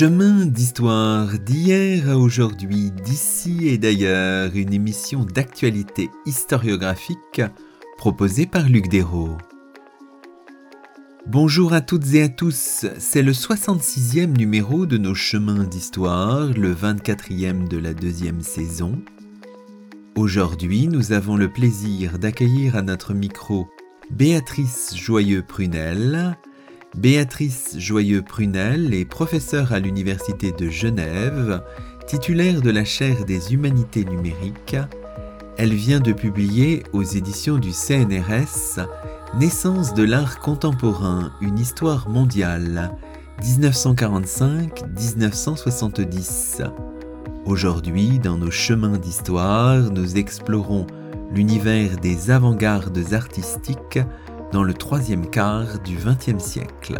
Chemin d'histoire d'hier à aujourd'hui, d'ici et d'ailleurs, une émission d'actualité historiographique proposée par Luc Dérault. Bonjour à toutes et à tous, c'est le 66e numéro de nos chemins d'histoire, le 24e de la deuxième saison. Aujourd'hui, nous avons le plaisir d'accueillir à notre micro Béatrice Joyeux-Prunel, Béatrice Joyeux-Prunel est professeure à l'Université de Genève, titulaire de la chaire des humanités numériques. Elle vient de publier aux éditions du CNRS Naissance de l'art contemporain, une histoire mondiale, 1945-1970. Aujourd'hui, dans nos chemins d'histoire, nous explorons l'univers des avant-gardes artistiques dans le troisième quart du XXe siècle.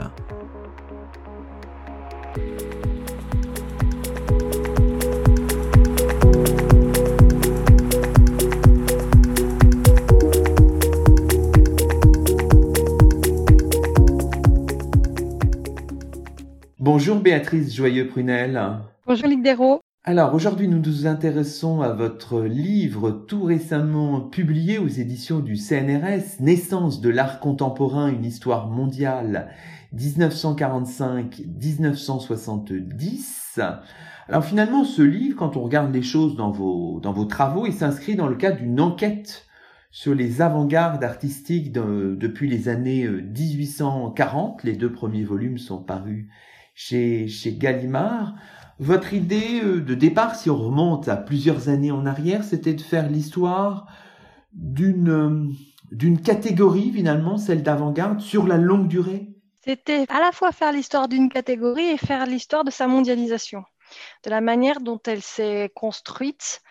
Bonjour Béatrice Joyeux-Prunel. Bonjour Luc Dérault. Alors aujourd'hui nous nous intéressons à votre livre tout récemment publié aux éditions du CNRS, Naissance de l'art contemporain, une histoire mondiale 1945-1970. Alors finalement ce livre, quand on regarde les choses dans vos, dans vos travaux, il s'inscrit dans le cadre d'une enquête sur les avant-gardes artistiques depuis les années 1840. Les deux premiers volumes sont parus chez, chez Gallimard. Votre idée euh, de départ, si on remonte à plusieurs années en arrière, c'était de faire l'histoire d'une euh, d'une catégorie finalement, celle d'avant-garde, sur la longue durée C'était à la fois faire l'histoire d'une catégorie et faire l'histoire de sa mondialisation, de la manière dont elle s'est construite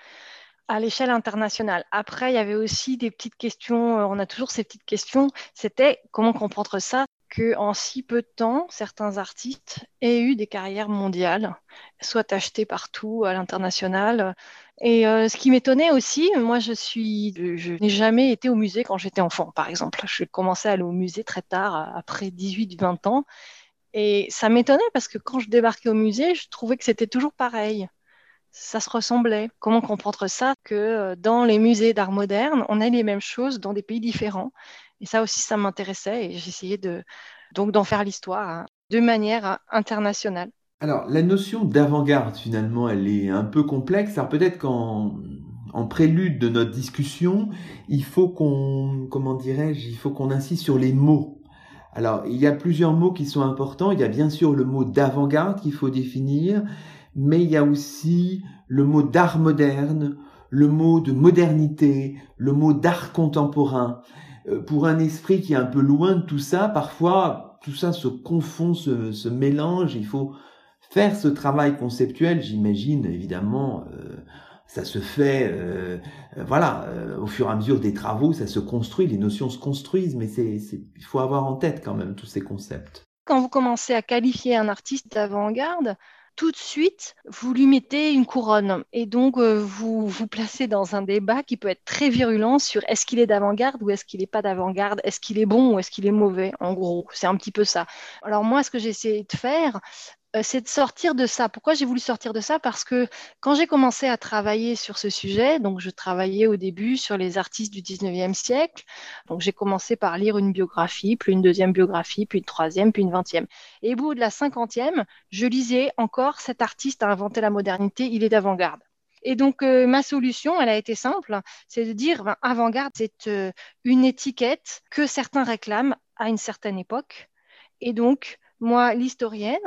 à l'échelle internationale. Après, il y avait aussi des petites questions, euh, on a toujours ces petites questions, c'était comment comprendre ça? Qu'en si peu de temps, certains artistes aient eu des carrières mondiales, soient achetés partout à l'international. Et euh, ce qui m'étonnait aussi, moi je suis, je n'ai jamais été au musée quand j'étais enfant, par exemple. Je commençais à aller au musée très tard, après 18-20 ans. Et ça m'étonnait parce que quand je débarquais au musée, je trouvais que c'était toujours pareil. Ça se ressemblait. Comment comprendre ça? Que euh, dans les musées d'art moderne, on a les mêmes choses dans des pays différents et ça aussi, ça m'intéressait et j'essayais de, donc d'en faire l'histoire hein, de manière internationale. Alors, la notion d'avant-garde, finalement, elle est un peu complexe. Alors, peut-être qu'en en prélude de notre discussion, il faut qu'on, comment dirais-je, il faut qu'on insiste sur les mots. Alors, il y a plusieurs mots qui sont importants. Il y a bien sûr le mot d'avant-garde qu'il faut définir, mais il y a aussi le mot d'art moderne, le mot de modernité, le mot d'art contemporain. Euh, pour un esprit qui est un peu loin de tout ça, parfois tout ça se confond, se, mélange. Il faut faire ce travail conceptuel, j'imagine, évidemment. Euh, ça se fait, euh, voilà, au fur et à mesure des travaux, ça se construit, les notions se construisent, mais c'est, il faut avoir en tête quand même tous ces concepts. Quand vous commencez à qualifier un artiste d'avant-garde, tout de suite, vous lui mettez une couronne. Et donc, euh, vous vous placez dans un débat qui peut être très virulent sur est-ce qu'il est, d'avant-garde ou est-ce qu'il n'est pas d'avant-garde, est-ce qu'il est bon ou est-ce qu'il est mauvais, en gros? C'est un petit peu ça. Alors moi, ce que j'ai essayé de faire, c'est de sortir de ça. Pourquoi j'ai voulu sortir de ça? Parce que quand j'ai commencé à travailler sur ce sujet, donc je travaillais au début sur les artistes du 19e siècle, donc j'ai commencé par lire une biographie, puis une deuxième biographie, puis une troisième, puis une vingtième. Et au bout de la cinquantième, je lisais encore cet artiste a inventé la modernité, il est d'avant-garde. Et donc, euh, ma solution, elle a été simple, c'est de dire, ben, avant-garde, c'est euh, une étiquette que certains réclament à une certaine époque. Et donc, moi, l'historienne,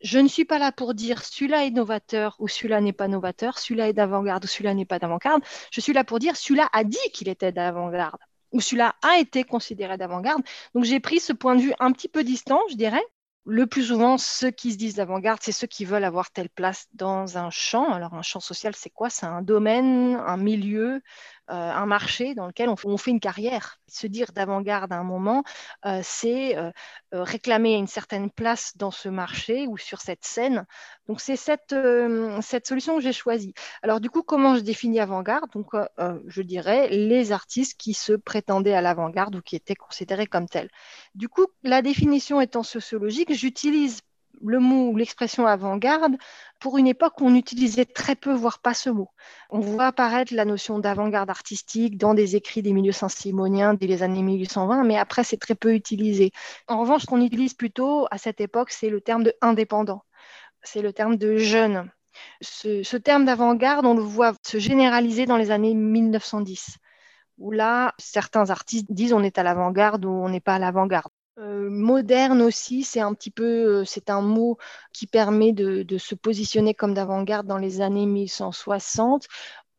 je ne suis pas là pour dire celui-là est novateur ou celui-là n'est pas novateur, celui-là est d'avant-garde ou celui-là n'est pas d'avant-garde. Je suis là pour dire celui-là a dit qu'il était d'avant-garde ou celui-là a été considéré d'avant-garde. Donc j'ai pris ce point de vue un petit peu distant, je dirais. Le plus souvent, ceux qui se disent d'avant-garde, c'est ceux qui veulent avoir telle place dans un champ. Alors un champ social, c'est quoi? C'est un domaine, un milieu, un marché dans lequel on, fait une carrière. Se dire d'avant-garde à un moment, euh, c'est euh, réclamer une certaine place dans ce marché ou sur cette scène. Donc c'est cette, cette solution que j'ai choisie. Alors du coup, comment je définis avant-garde? Donc je dirais les artistes qui se prétendaient à l'avant-garde ou qui étaient considérés comme tels. Du coup, la définition étant sociologique, j'utilise le mot ou l'expression avant-garde pour une époque où on utilisait très peu, voire pas ce mot. On voit apparaître la notion d'avant-garde artistique dans des écrits des milieux saint-simoniens dès les années 1820, mais après, c'est très peu utilisé. En revanche, ce qu'on utilise plutôt à cette époque, c'est le terme de indépendant. C'est le terme de jeune. Ce, ce terme d'avant-garde, on le voit se généraliser dans les années 1910 où là, certains artistes disent on est à l'avant-garde ou on n'est pas à l'avant-garde. Euh, moderne aussi, c'est un petit peu, euh, c'est un mot qui permet de, se positionner comme d'avant-garde dans les années 1160.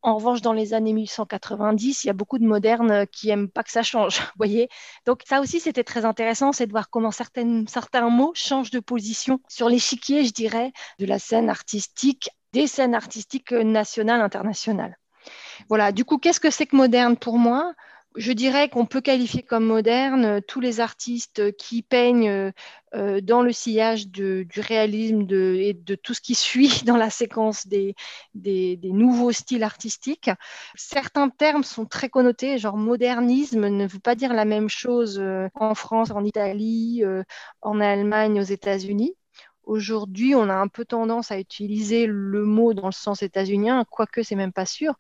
En revanche, dans les années 1190, il y a beaucoup de modernes qui n'aiment pas que ça change, voyez. Donc ça aussi, c'était très intéressant, c'est de voir comment certains mots changent de position sur l'échiquier, je dirais, de la scène artistique, des scènes artistiques nationales, internationales. Voilà, du coup, qu'est-ce que c'est que moderne pour moi? Je dirais qu'on peut qualifier comme moderne tous les artistes qui peignent euh, dans le sillage du réalisme et de tout ce qui suit dans la séquence des, nouveaux styles artistiques. Certains termes sont très connotés, genre modernisme ne veut pas dire la même chose euh, en France, en Italie, euh, en Allemagne, aux États-Unis. Aujourd'hui, on a un peu tendance à utiliser le mot dans le sens états-unien, quoique c'est même pas sûr.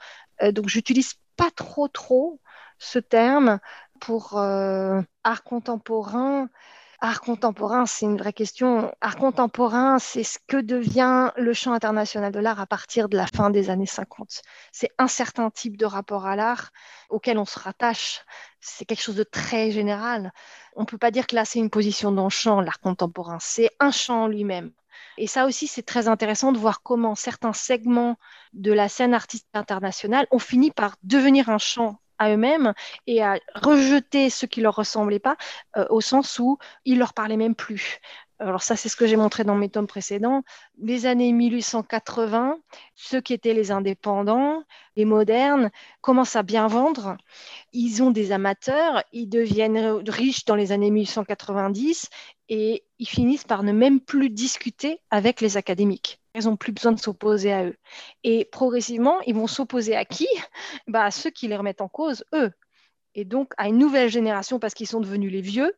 donc, j'utilise pas trop trop ce terme pour euh, art contemporain. Art contemporain, c'est une vraie question. Art contemporain, c'est ce que devient le champ international de l'art à partir de la fin des années 50. C'est un certain type de rapport à l'art auquel on se rattache. C'est quelque chose de très général. On ne peut pas dire que là, c'est une position dans le champ, l'art contemporain. C'est un champ lui-même. Et ça aussi, c'est très intéressant de voir comment certains segments de la scène artistique internationale ont fini par devenir un champ à eux-mêmes et à rejeter ce qui leur ressemblait pas, euh, au sens où ils leur parlaient même plus. Alors ça, c'est ce que j'ai montré dans mes tomes précédents. Les années 1880, ceux qui étaient les indépendants, les modernes, commencent à bien vendre. Ils ont des amateurs, ils deviennent riches dans les années 1890 et ils finissent par ne même plus discuter avec les académiques. Ils n'ont plus besoin de s'opposer à eux. Et progressivement, ils vont s'opposer à qui? Bah, À ceux qui les remettent en cause, eux. Et donc à une nouvelle génération, parce qu'ils sont devenus les vieux,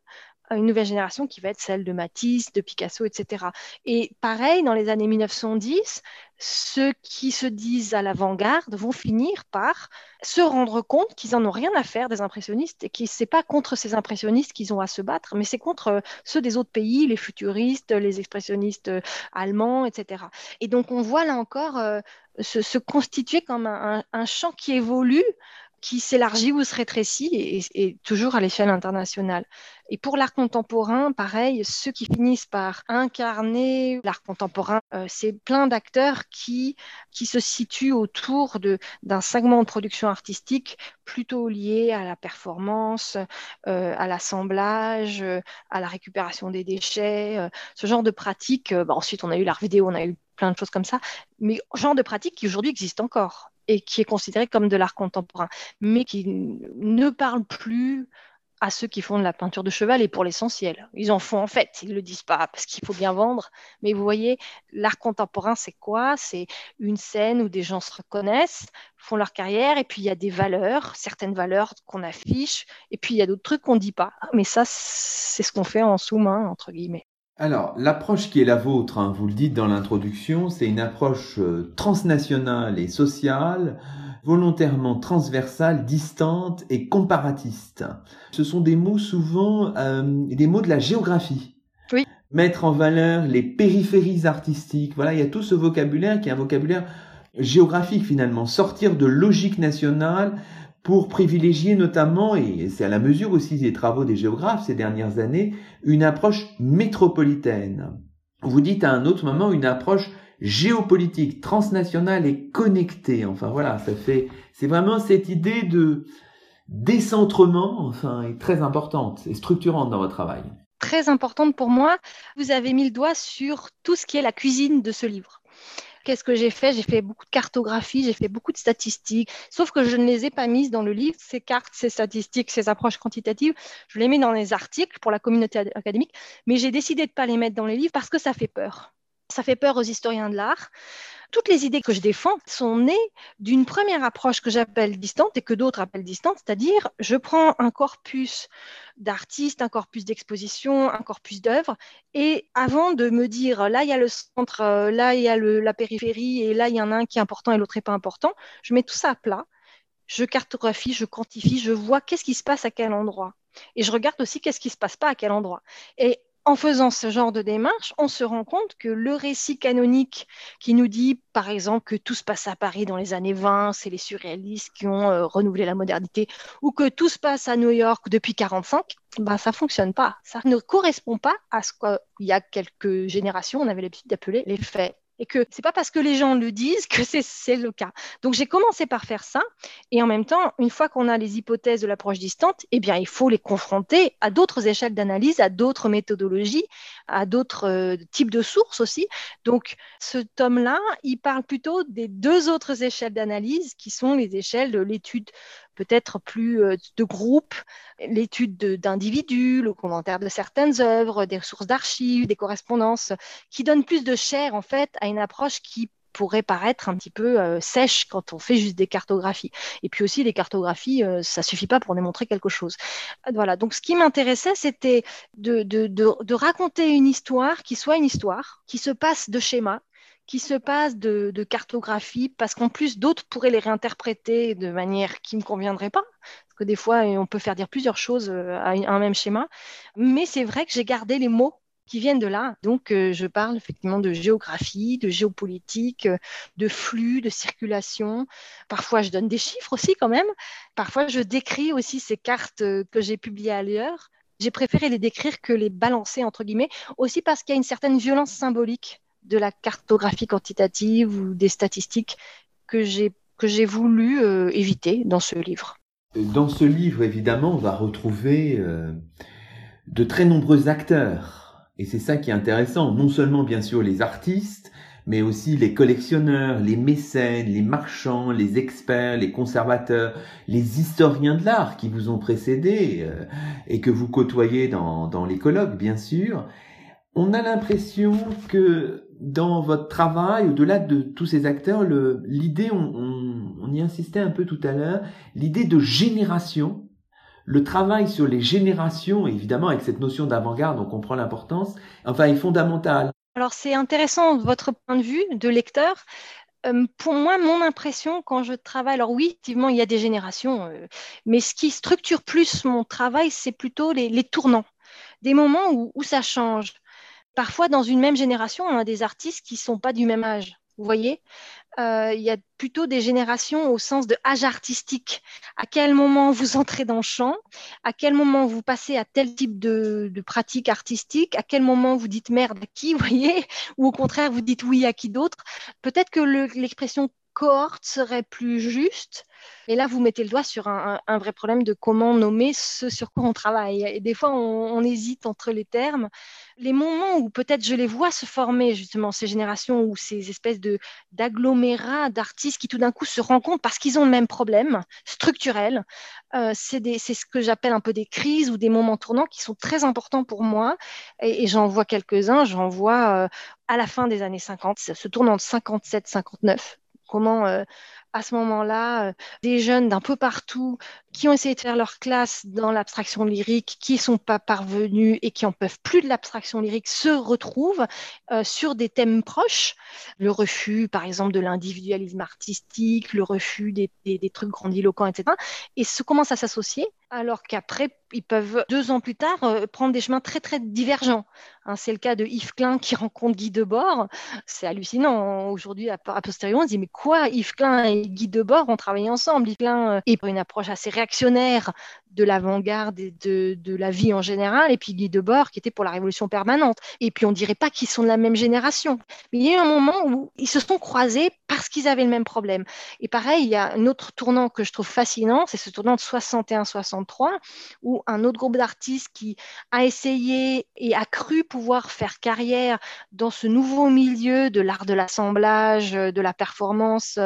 une nouvelle génération qui va être celle de Matisse, de Picasso, etc. Et pareil, dans les années 1910, ceux qui se disent à l'avant-garde vont finir par se rendre compte qu'ils n'en ont rien à faire des impressionnistes et que ce n'est pas contre ces impressionnistes qu'ils ont à se battre, mais c'est contre euh, ceux des autres pays, les futuristes, les expressionnistes euh, allemands, etc. Et donc on voit là encore euh, se, constituer comme un, un champ qui évolue qui s'élargit ou se rétrécit et, toujours à l'échelle internationale. Et pour l'art contemporain, pareil, ceux qui finissent par incarner l'art contemporain, euh, c'est plein d'acteurs qui, qui se situent autour d'un segment de production artistique plutôt lié à la performance, euh, à l'assemblage, à la récupération des déchets, euh, ce genre de pratiques. Bah, ensuite, on a eu l'art vidéo, on a eu plein de choses comme ça, mais genre de pratiques qui aujourd'hui existent encore et qui est considéré comme de l'art contemporain, mais qui ne parle plus à ceux qui font de la peinture de cheval et pour l'essentiel. Ils en font en fait, ils ne le disent pas parce qu'il faut bien vendre, mais vous voyez, l'art contemporain, c'est quoi? C'est une scène où des gens se reconnaissent, font leur carrière, et puis il y a des valeurs, certaines valeurs qu'on affiche, et puis il y a d'autres trucs qu'on ne dit pas. Mais ça, c'est ce qu'on fait en sous-main, entre guillemets. Alors, l'approche qui est la vôtre, hein, vous le dites dans l'introduction, c'est une approche euh, transnationale et sociale, volontairement transversale, distante et comparatiste. Ce sont des mots souvent euh, des mots de la géographie. Oui. Mettre en valeur les périphéries artistiques. Voilà, il y a tout ce vocabulaire qui est un vocabulaire géographique finalement. Sortir de logique nationale pour privilégier notamment, et c'est à la mesure aussi des travaux des géographes ces dernières années, une approche métropolitaine. Vous dites à un autre moment une approche géopolitique, transnationale et connectée. Enfin voilà, ça fait, c'est vraiment cette idée de décentrement, enfin, est très importante et structurante dans votre travail. Très importante pour moi. Vous avez mis le doigt sur tout ce qui est la cuisine de ce livre. Qu'est-ce que j'ai fait? J'ai fait beaucoup de cartographie, j'ai fait beaucoup de statistiques, sauf que je ne les ai pas mises dans le livre, ces cartes, ces statistiques, ces approches quantitatives. Je les mets dans les articles pour la communauté académique, mais j'ai décidé de ne pas les mettre dans les livres parce que ça fait peur. Ça fait peur aux historiens de l'art toutes les idées que je défends sont nées d'une première approche que j'appelle distante et que d'autres appellent distante, c'est-à-dire je prends un corpus d'artistes, un corpus d'exposition, un corpus d'œuvres, et avant de me dire là il y a le centre, euh, là il y a la périphérie, et là il y en a un qui est important et l'autre n'est pas important, je mets tout ça à plat, je cartographie, je quantifie, je vois qu'est-ce qui se passe à quel endroit. Et je regarde aussi qu'est-ce qui se passe pas à quel endroit. En faisant ce genre de démarche, on se rend compte que le récit canonique qui nous dit, par exemple, que tout se passe à Paris dans les années 20, c'est les surréalistes qui ont euh, renouvelé la modernité, ou que tout se passe à New York depuis 45, bah, ça fonctionne pas. Ça ne correspond pas à ce qu'il y a quelques générations, on avait l'habitude d'appeler les faits et que c'est pas parce que les gens le disent que c'est le cas. Donc j'ai commencé par faire ça et en même temps, une fois qu'on a les hypothèses de l'approche distante, eh bien il faut les confronter à d'autres échelles d'analyse, à d'autres méthodologies, à d'autres euh, types de sources aussi. Donc ce tome-là, il parle plutôt des deux autres échelles d'analyse qui sont les échelles de l'étude peut-être plus euh, de groupe, l'étude d'individus, le commentaire de certaines œuvres, des sources d'archives, des correspondances, qui donnent plus de chair en fait à une approche qui pourrait paraître un petit peu euh, sèche quand on fait juste des cartographies. Et puis aussi, les cartographies, euh, ça suffit pas pour démontrer quelque chose. Voilà, donc ce qui m'intéressait, c'était de, raconter une histoire qui soit une histoire, qui se passe de schémas, qui se passe de, cartographie, parce qu'en plus, d'autres pourraient les réinterpréter de manière qui ne me conviendrait pas, parce que des fois, on peut faire dire plusieurs choses euh, à un même schéma. Mais c'est vrai que j'ai gardé les mots qui viennent de là. Donc, euh, je parle effectivement de géographie, de géopolitique, euh, de flux, de circulation. Parfois, je donne des chiffres aussi quand même. Parfois, je décris aussi ces cartes que j'ai publiées ailleurs. J'ai préféré les décrire que les balancer, entre guillemets, aussi parce qu'il y a une certaine violence symbolique de la cartographie quantitative ou des statistiques que j'ai que j'ai voulu euh, éviter dans ce livre. Dans ce livre, évidemment, on va retrouver euh, de très nombreux acteurs. Et c'est ça qui est intéressant. Non seulement, bien sûr, les artistes, mais aussi les collectionneurs, les mécènes, les marchands, les experts, les conservateurs, les historiens de l'art qui vous ont précédé euh, et que vous côtoyez dans, dans les colloques, bien sûr. On a l'impression que dans votre travail, au-delà de tous ces acteurs, l'idée, on, y insistait un peu tout à l'heure, l'idée de génération, le travail sur les générations, évidemment avec cette notion d'avant-garde, on comprend l'importance, enfin est fondamental. Alors c'est intéressant votre point de vue de lecteur. Euh, pour moi, mon impression quand je travaille, alors oui, effectivement, il y a des générations, euh, mais ce qui structure plus mon travail, c'est plutôt les, tournants, des moments où ça change parfois dans une même génération, on a des artistes qui ne sont pas du même âge. Vous voyez? Euh, Il y a plutôt des générations au sens de âge artistique. À quel moment vous entrez dans le champ? À quel moment vous passez à tel type de, pratique artistique? À quel moment vous dites merde à qui, vous voyez? Ou au contraire, vous dites oui à qui d'autre? Peut-être que l'expression cohorte serait plus juste. Et là, vous mettez le doigt sur un, vrai problème de comment nommer ce sur quoi on travaille. Et des fois, on, hésite entre les termes. Les moments où peut-être je les vois se former, justement, ces générations ou ces espèces d'agglomérats d'artistes qui tout d'un coup se rencontrent parce qu'ils ont le même problème structurel, euh, c'est ce que j'appelle un peu des crises ou des moments tournants qui sont très importants pour moi. Et, j'en vois quelques-uns. J'en vois euh, à la fin des années 50, ce tournant de 57-59 comment euh, à ce moment-là, euh, des jeunes d'un peu partout qui ont essayé de faire leur classe dans l'abstraction lyrique, qui ne sont pas parvenus et qui en peuvent plus de l'abstraction lyrique, se retrouvent euh, sur des thèmes proches. Le refus, par exemple, de l'individualisme artistique, le refus des, trucs grandiloquents, etc. Et se commencent à s'associer, alors qu'après, ils peuvent, deux ans plus tard, euh, prendre des chemins très, très divergents. Hein, c'est le cas de Yves Klein qui rencontre Guy Debord. C'est hallucinant. Aujourd'hui, à, posteriori, on se dit, mais quoi, Yves Klein Guy Debord ont travaillé ensemble Yves Klein est pour une approche assez réactionnaire de l'avant-garde et de, de, la vie en général, et puis Guy Debord qui était pour la révolution permanente. Et puis on dirait pas qu'ils sont de la même génération. Mais il y a eu un moment où ils se sont croisés parce qu'ils avaient le même problème. Et pareil, il y a un autre tournant que je trouve fascinant, c'est ce tournant de 61-63, où un autre groupe d'artistes qui a essayé et a cru pouvoir faire carrière dans ce nouveau milieu de l'art de l'assemblage, de la performance,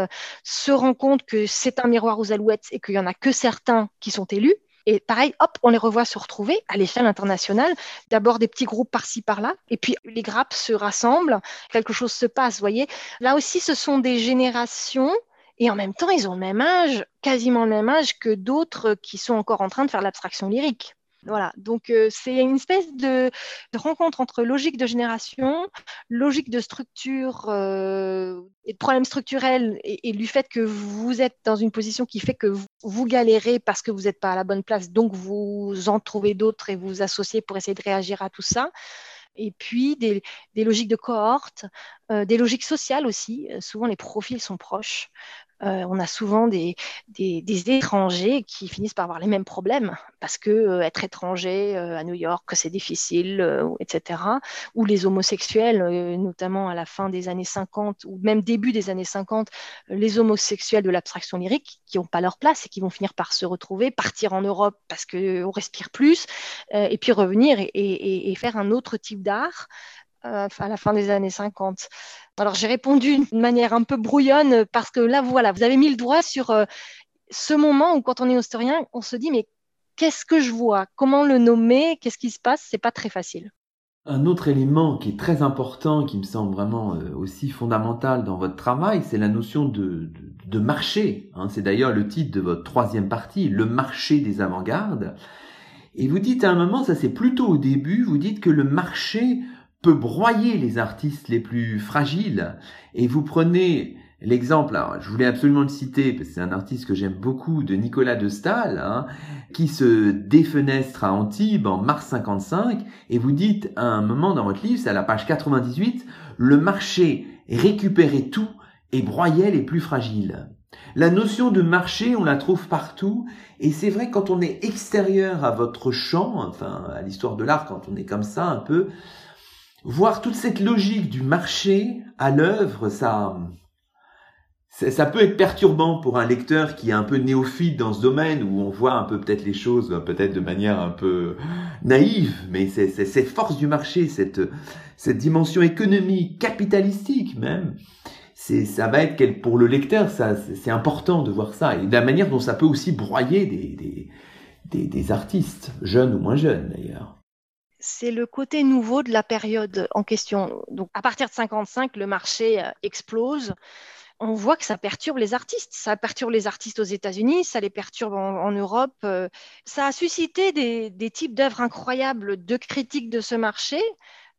se rend compte que c'est un miroir aux alouettes et qu'il y en a que certains qui sont élus Et pareil, hop, on les revoit se retrouver à l'échelle internationale. D'abord des petits groupes par-ci, par-là, et puis les grappes se rassemblent, quelque chose se passe, voyez. Là aussi, ce sont des générations et en même temps, ils ont le même âge, quasiment le même âge que d'autres qui sont encore en train de faire l'abstraction lyrique. Voilà, donc euh, c'est une espèce de, rencontre entre logique de génération, logique de structure euh, et de problèmes structurels et, du fait que vous êtes dans une position qui fait que vous, galérez parce que vous n'êtes pas à la bonne place, donc vous en trouvez d'autres et vous vous associez pour essayer de réagir à tout ça et puis des, logiques de cohorte, euh, des logiques sociales aussi. souvent, les profils sont proches. Euh, on a souvent des, étrangers qui finissent par avoir les mêmes problèmes parce que euh, être étranger euh, à New York, c'est difficile, etc. Ou les homosexuels, notamment à la fin des années 50 ou même début des années 50, les homosexuels de l'abstraction lyrique qui n'ont pas leur place et qui vont finir par se retrouver, partir en Europe parce qu'on respire plus, et puis revenir et faire un autre type d'art à la fin des années 50. Alors j'ai répondu d'une manière un peu brouillonne parce que là, voilà, vous avez mis le doigt sur euh, ce moment où quand on est historien, on se dit mais qu'est-ce que je vois? Comment le nommer? Qu'est-ce qui se passe? C'est pas très facile. Un autre élément qui est très important, qui me semble vraiment euh, aussi fondamental dans votre travail, c'est la notion de, de, marché. Hein. C'est d'ailleurs le titre de votre troisième partie, le marché des avant-gardes. Et vous dites à un moment, ça c'est plutôt au début, vous dites que le marché broyer les artistes les plus fragiles. Et vous prenez l'exemple, je voulais absolument le citer, parce que c'est un artiste que j'aime beaucoup, de Nicolas de Stahl, hein, qui se défenestre à Antibes en mars 55, et vous dites à un moment dans votre livre, c'est à la page 98, le marché récupérait tout et broyait les plus fragiles. La notion de marché, on la trouve partout, et c'est vrai quand on est extérieur à votre champ, enfin à l'histoire de l'art, quand on est comme ça un peu, voir toute cette logique du marché à l'œuvre, ça, ça peut être perturbant pour un lecteur qui est un peu néophyte dans ce domaine où on voit un peu peut-être les choses peut-être de manière un peu naïve, mais c'est cette force du marché, cette cette dimension économique, capitalistique même. Ça va être pour le lecteur, ça c'est important de voir ça et de la manière dont ça peut aussi broyer des, des, des artistes jeunes ou moins jeunes d'ailleurs c'est le côté nouveau de la période en question. Donc, à partir de 55, le marché euh, explose. On voit que ça perturbe les artistes. Ça perturbe les artistes aux États-Unis, ça les perturbe en, Europe. Euh. Ça a suscité des, des types d'œuvres incroyables de critiques de ce marché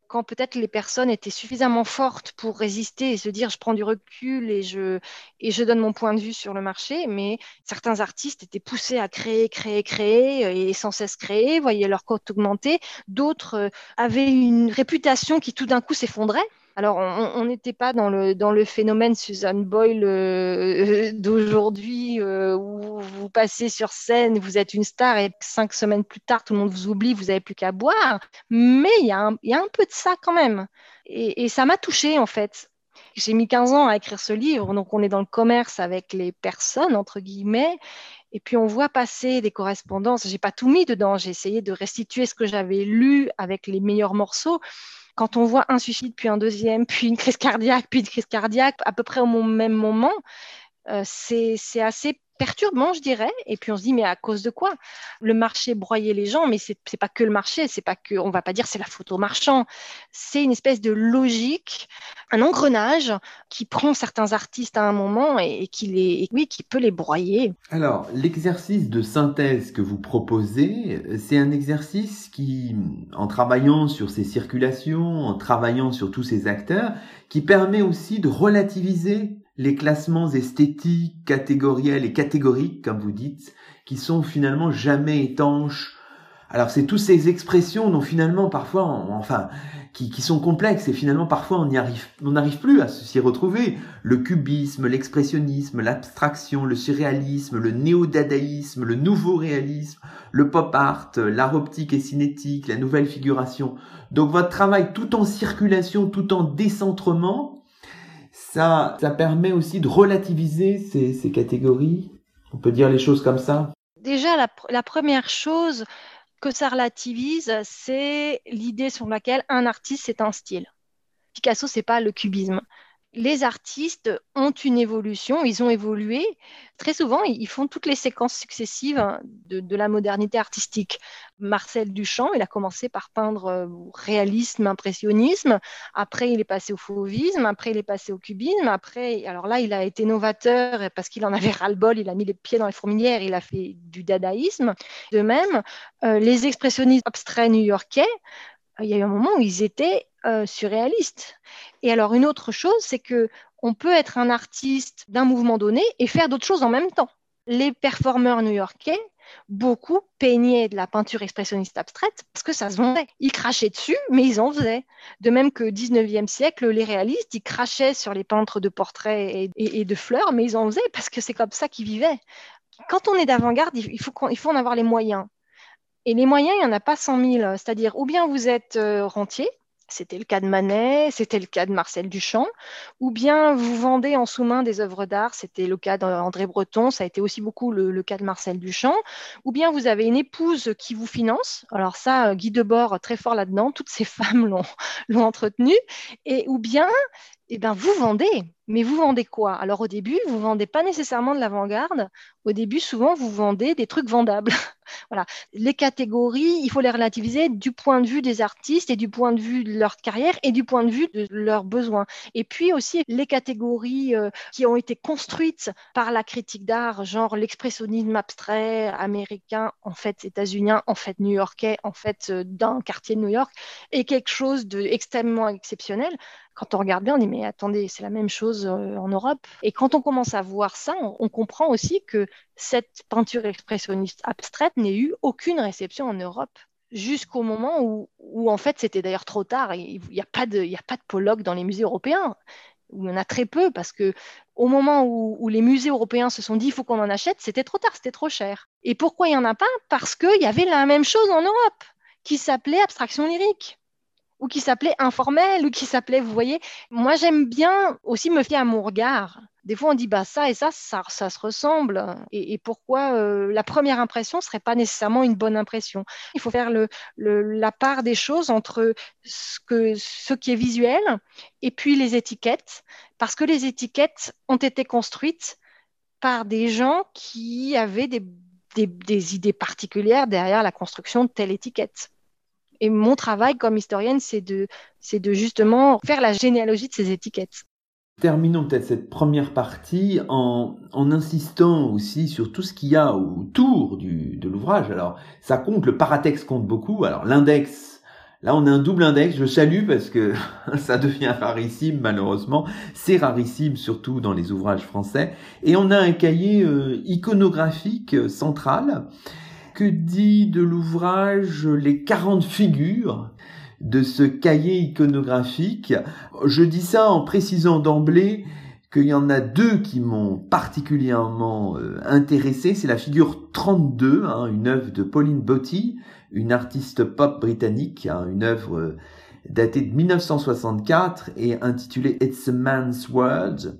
quand peut-être les personnes étaient suffisamment fortes pour résister et se dire je prends du recul et je, et je donne mon point de vue sur le marché, mais certains artistes étaient poussés à créer, créer, créer et sans cesse créer, voyaient leur cote augmenter. D'autres euh, avaient une réputation qui tout d'un coup s'effondrait alors, on n'était pas dans le, dans le phénomène Suzanne Boyle euh, d'aujourd'hui euh, où vous passez sur scène, vous êtes une star et cinq semaines plus tard, tout le monde vous oublie, vous n'avez plus qu'à boire. Mais il y, a un, peu de ça quand même. Et, ça m'a touchée en fait. J'ai mis 15 ans à écrire ce livre, donc on est dans le commerce avec les personnes, entre guillemets, et puis on voit passer des correspondances. J'ai pas tout mis dedans, j'ai essayé de restituer ce que j'avais lu avec les meilleurs morceaux quand on voit un suicide, puis un deuxième, puis une crise cardiaque, puis une crise cardiaque, à peu près au même moment, euh, c'est assez perturbant, je dirais. Et puis on se dit, mais à cause de quoi? Le marché broyait les gens, mais c'est pas que le marché, c'est pas que, on va pas dire c'est la photo marchand. C'est une espèce de logique, un engrenage qui prend certains artistes à un moment et, qui les, oui, qui peut les broyer. Alors, l'exercice de synthèse que vous proposez, c'est un exercice qui, en travaillant sur ces circulations, en travaillant sur tous ces acteurs, qui permet aussi de relativiser les classements esthétiques, catégoriels et catégoriques, comme vous dites, qui sont finalement jamais étanches. Alors c'est toutes ces expressions dont finalement parfois, enfin, qui, qui, sont complexes et finalement parfois on n'y arrive, on n'arrive plus à s'y retrouver. Le cubisme, l'expressionnisme, l'abstraction, le surréalisme, le néo-dadaïsme, le nouveau réalisme, le pop art, l'art optique et cinétique, la nouvelle figuration. Donc votre travail tout en circulation, tout en décentrement, ça, ça permet aussi de relativiser ces, catégories. On peut dire les choses comme ça. Déjà, la, la première chose que ça relativise, c'est l'idée sur laquelle un artiste, c'est un style. Picasso, c'est pas le cubisme. Les artistes ont une évolution, ils ont évolué. Très souvent, ils font toutes les séquences successives hein, de, la modernité artistique. Marcel Duchamp, il a commencé par peindre euh, réalisme, impressionnisme. Après, il est passé au fauvisme. Après, il est passé au cubisme. Après, alors là, il a été novateur parce qu'il en avait ras-le-bol. Il a mis les pieds dans les fourmilières. Il a fait du dadaïsme. De même, euh, les expressionnistes abstraits new-yorkais, il y a eu un moment où ils étaient euh, surréaliste. Et alors une autre chose, c'est que on peut être un artiste d'un mouvement donné et faire d'autres choses en même temps. Les performeurs new-yorkais, beaucoup peignaient de la peinture expressionniste abstraite parce que ça se vendait. Ils crachaient dessus, mais ils en faisaient. De même que 19e siècle, les réalistes, ils crachaient sur les peintres de portraits et, de fleurs, mais ils en faisaient parce que c'est comme ça qu'ils vivaient. Quand on est d'avant-garde, il faut, il faut en avoir les moyens. Et les moyens, il n'y en a pas 100 000. C'est-à-dire, ou bien vous êtes euh, rentier, c'était le cas de Manet, c'était le cas de Marcel Duchamp. Ou bien vous vendez en sous-main des œuvres d'art, c'était le cas d'André Breton, ça a été aussi beaucoup le, cas de Marcel Duchamp. Ou bien vous avez une épouse qui vous finance. Alors ça, Guy Debord, très fort là-dedans, toutes ces femmes l'ont entretenu. Et, ou bien eh ben, vous vendez. Mais vous vendez quoi? Alors au début, vous vendez pas nécessairement de l'avant-garde. Au début, souvent, vous vendez des trucs vendables. voilà. Les catégories, il faut les relativiser du point de vue des artistes et du point de vue de leur carrière et du point de vue de leurs besoins. Et puis aussi les catégories euh, qui ont été construites par la critique d'art, genre l'expressionnisme abstrait américain, en fait états-unien, en fait new-yorkais, en fait euh, d'un quartier de New York, est quelque chose d'extrêmement exceptionnel quand on regarde bien, on dit mais attendez, c'est la même chose euh, en Europe. Et quand on commence à voir ça, on, comprend aussi que cette peinture expressionniste abstraite n'ait eu aucune réception en Europe jusqu'au moment où, en fait c'était d'ailleurs trop tard. Il n'y a pas de, il a pas de dans les musées européens. Où il y en a très peu parce que au moment où, où les musées européens se sont dit il faut qu'on en achète, c'était trop tard, c'était trop cher. Et pourquoi il n'y en a pas? Parce qu'il y avait la même chose en Europe qui s'appelait abstraction lyrique ou qui s'appelait informel, ou qui s'appelait, vous voyez. Moi, j'aime bien aussi me fier à mon regard. Des fois, on dit, bah, ça et ça, ça, se ressemble. Et, pourquoi euh, la première impression serait pas nécessairement une bonne impression? Il faut faire la part des choses entre ce, qui est visuel et puis les étiquettes, parce que les étiquettes ont été construites par des gens qui avaient des idées particulières derrière la construction de telle étiquette. Et mon travail comme historienne, c'est de, c'est de justement faire la généalogie de ces étiquettes. Terminons peut-être cette première partie en, insistant aussi sur tout ce qu'il y a autour du, de l'ouvrage. Alors, ça compte, le paratexte compte beaucoup. Alors, l'index, là, on a un double index. Je salue parce que ça devient rarissime, malheureusement. C'est rarissime, surtout dans les ouvrages français. Et on a un cahier euh, iconographique euh, central que dit de l'ouvrage Les 40 figures de ce cahier iconographique? Je dis ça en précisant d'emblée qu'il y en a deux qui m'ont particulièrement euh, intéressé. C'est la figure 32, hein, une œuvre de Pauline Botti, une artiste pop britannique, hein, une œuvre euh, datée de 1964 et intitulée It's a Man's World.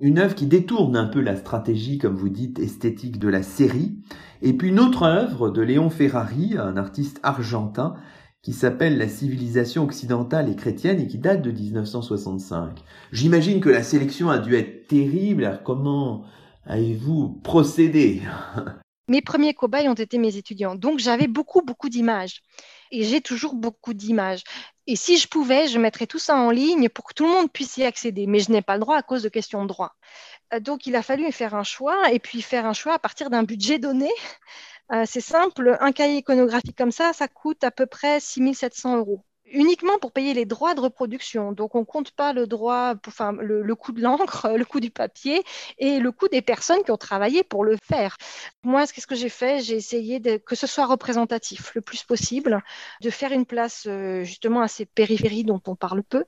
Une œuvre qui détourne un peu la stratégie, comme vous dites, esthétique de la série. Et puis une autre œuvre de Léon Ferrari, un artiste argentin, qui s'appelle La civilisation occidentale et chrétienne et qui date de 1965. J'imagine que la sélection a dû être terrible. Comment avez-vous procédé? Mes premiers cobayes ont été mes étudiants, donc j'avais beaucoup, beaucoup d'images. Et j'ai toujours beaucoup d'images. Et si je pouvais, je mettrais tout ça en ligne pour que tout le monde puisse y accéder. Mais je n'ai pas le droit à cause de questions de droit. Euh, donc, il a fallu faire un choix et puis faire un choix à partir d'un budget donné. Euh, c'est simple, un cahier iconographique comme ça, ça coûte à peu près 6700 euros uniquement pour payer les droits de reproduction. Donc, on ne compte pas le droit, enfin, le, coût de l'encre, le coût du papier et le coût des personnes qui ont travaillé pour le faire. Moi, qu'est-ce que j'ai fait J'ai essayé que ce soit représentatif le plus possible, de faire une place euh, justement à ces périphéries dont on parle peu,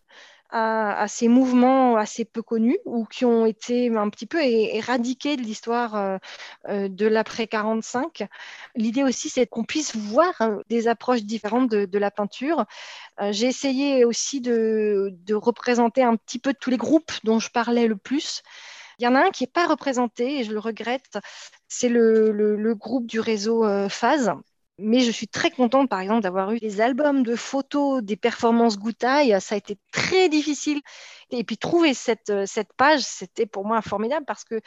à, ces mouvements assez peu connus ou qui ont été un petit peu éradiqués de l'histoire euh, euh, de l'après 45. L'idée aussi, c'est qu'on puisse voir hein, des approches différentes de, la peinture. Euh, j'ai essayé aussi de, représenter un petit peu tous les groupes dont je parlais le plus. Il y en a un qui n'est pas représenté et je le regrette, c'est le, groupe du réseau Phase Mais je suis très contente, par exemple, d'avoir eu des albums de photos des performances Goutaille. Ça a été très difficile. Et puis trouver cette, euh, cette page, c'était pour moi formidable parce que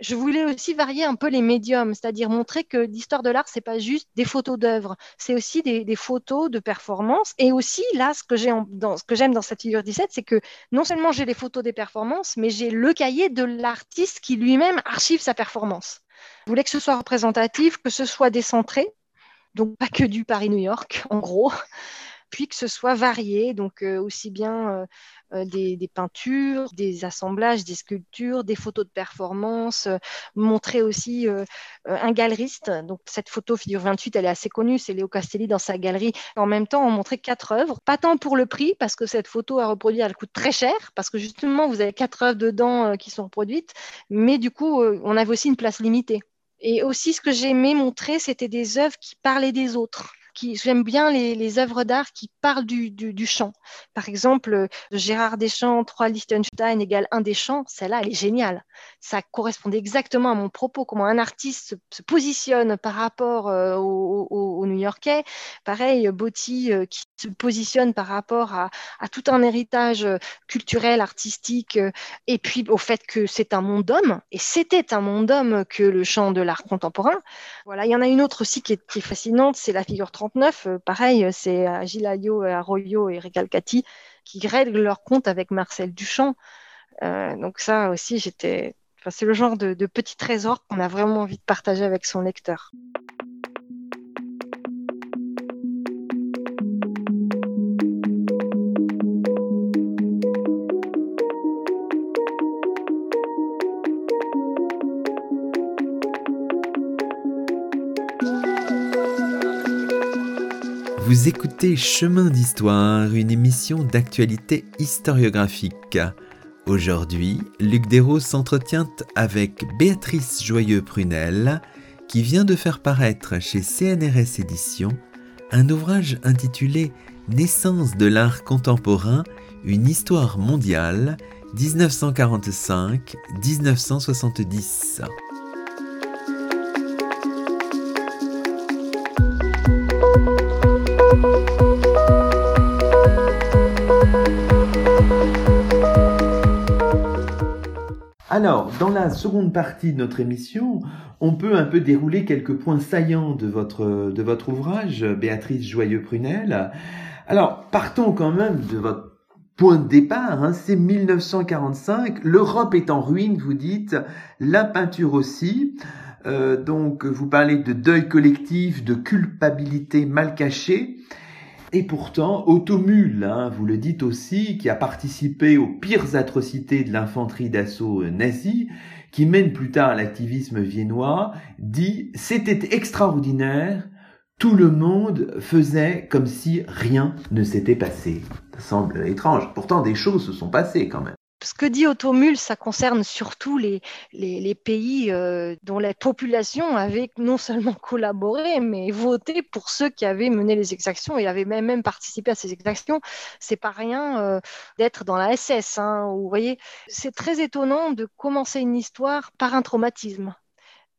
je voulais aussi varier un peu les médiums, c'est-à-dire montrer que l'histoire de l'art, c'est pas juste des photos d'œuvres, c'est aussi des, photos de performances. Et aussi, là, ce que j'aime dans, dans cette figure 17, c'est que non seulement j'ai les photos des performances, mais j'ai le cahier de l'artiste qui lui-même archive sa performance. Je voulais que ce soit représentatif, que ce soit décentré, donc pas que du Paris-New York, en gros, puis que ce soit varié, donc euh, aussi bien euh, euh, des, peintures, des assemblages, des sculptures, des photos de performance, montrer aussi un galeriste. Donc cette photo figure 28, elle est assez connue, c'est Léo Castelli dans sa galerie. En même temps, on montrait quatre œuvres, pas tant pour le prix, parce que cette photo à reproduire, elle coûte très cher, parce que justement, vous avez quatre œuvres dedans qui sont reproduites, mais du coup, on avait aussi une place limitée. Et aussi, ce que j'aimais montrer, c'était des œuvres qui parlaient des autres j'aime bien les, œuvres d'art qui parlent du, du, chant. Par exemple, euh, Gérard Deschamps, 3 Liechtenstein égale 1 Deschamps, celle-là, elle est géniale. Ça correspondait exactement à mon propos, comment un artiste se, positionne par rapport euh, aux au, New-Yorkais. Pareil, Botti euh, qui se positionne par rapport à, tout un héritage culturel, artistique, et puis au fait que c'est un monde d'hommes, et c'était un monde d'hommes que le chant de l'art contemporain. Voilà, il y en a une autre aussi qui est, qui est fascinante, c'est la figure 30 euh, pareil, euh, c'est euh, Agilayo, Arroyo et Ricalcati qui règlent leur compte avec Marcel Duchamp. Donc ça aussi, j'étais. Enfin, c'est le genre de, de petit trésor qu'on a vraiment envie de partager avec son lecteur. Vous écoutez Chemin d'Histoire, une émission d'actualité historiographique. Aujourd'hui, Luc Dérault s'entretient avec Béatrice Joyeux-Prunel, qui vient de faire paraître chez CNRS Éditions un ouvrage intitulé Naissance de l'art contemporain, une histoire mondiale 1945-1970. Alors, dans la seconde partie de notre émission, on peut un peu dérouler quelques points saillants de votre, de votre ouvrage, Béatrice Joyeux-Prunel. Alors, partons quand même de votre point de départ, hein, c'est 1945, l'Europe est en ruine, vous dites, la peinture aussi. Euh, donc, vous parlez de deuil collectif, de culpabilité mal cachée. Et pourtant, Automule, hein, vous le dites aussi, qui a participé aux pires atrocités de l'infanterie d'assaut nazie, qui mène plus tard à l'activisme viennois, dit c'était extraordinaire, tout le monde faisait comme si rien ne s'était passé. Ça semble étrange. Pourtant, des choses se sont passées quand même ce que dit Automul, ça concerne surtout les, les, pays euh, dont la population avait non seulement collaboré, mais voté pour ceux qui avaient mené les exactions et avaient même, même participé à ces exactions. C'est pas rien euh, d'être dans la SS. Hein, vous voyez, c'est très étonnant de commencer une histoire par un traumatisme.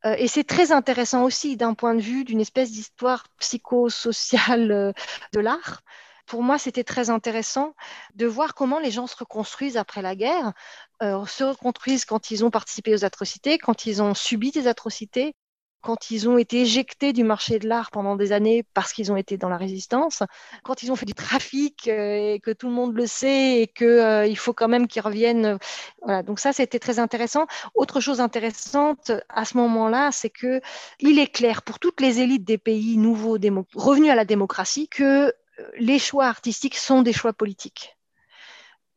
Euh, et c'est très intéressant aussi d'un point de vue d'une espèce d'histoire psychosociale de l'art pour moi, c'était très intéressant de voir comment les gens se reconstruisent après la guerre, euh, se reconstruisent quand ils ont participé aux atrocités, quand ils ont subi des atrocités, quand ils ont été éjectés du marché de l'art pendant des années parce qu'ils ont été dans la résistance, quand ils ont fait du trafic euh, et que tout le monde le sait et qu'il euh, faut quand même qu'ils reviennent. Donc ça, c'était très intéressant. Autre chose intéressante à ce moment-là, c'est que il est clair pour toutes les élites des pays nouveaux revenus à la démocratie que les choix artistiques sont des choix politiques.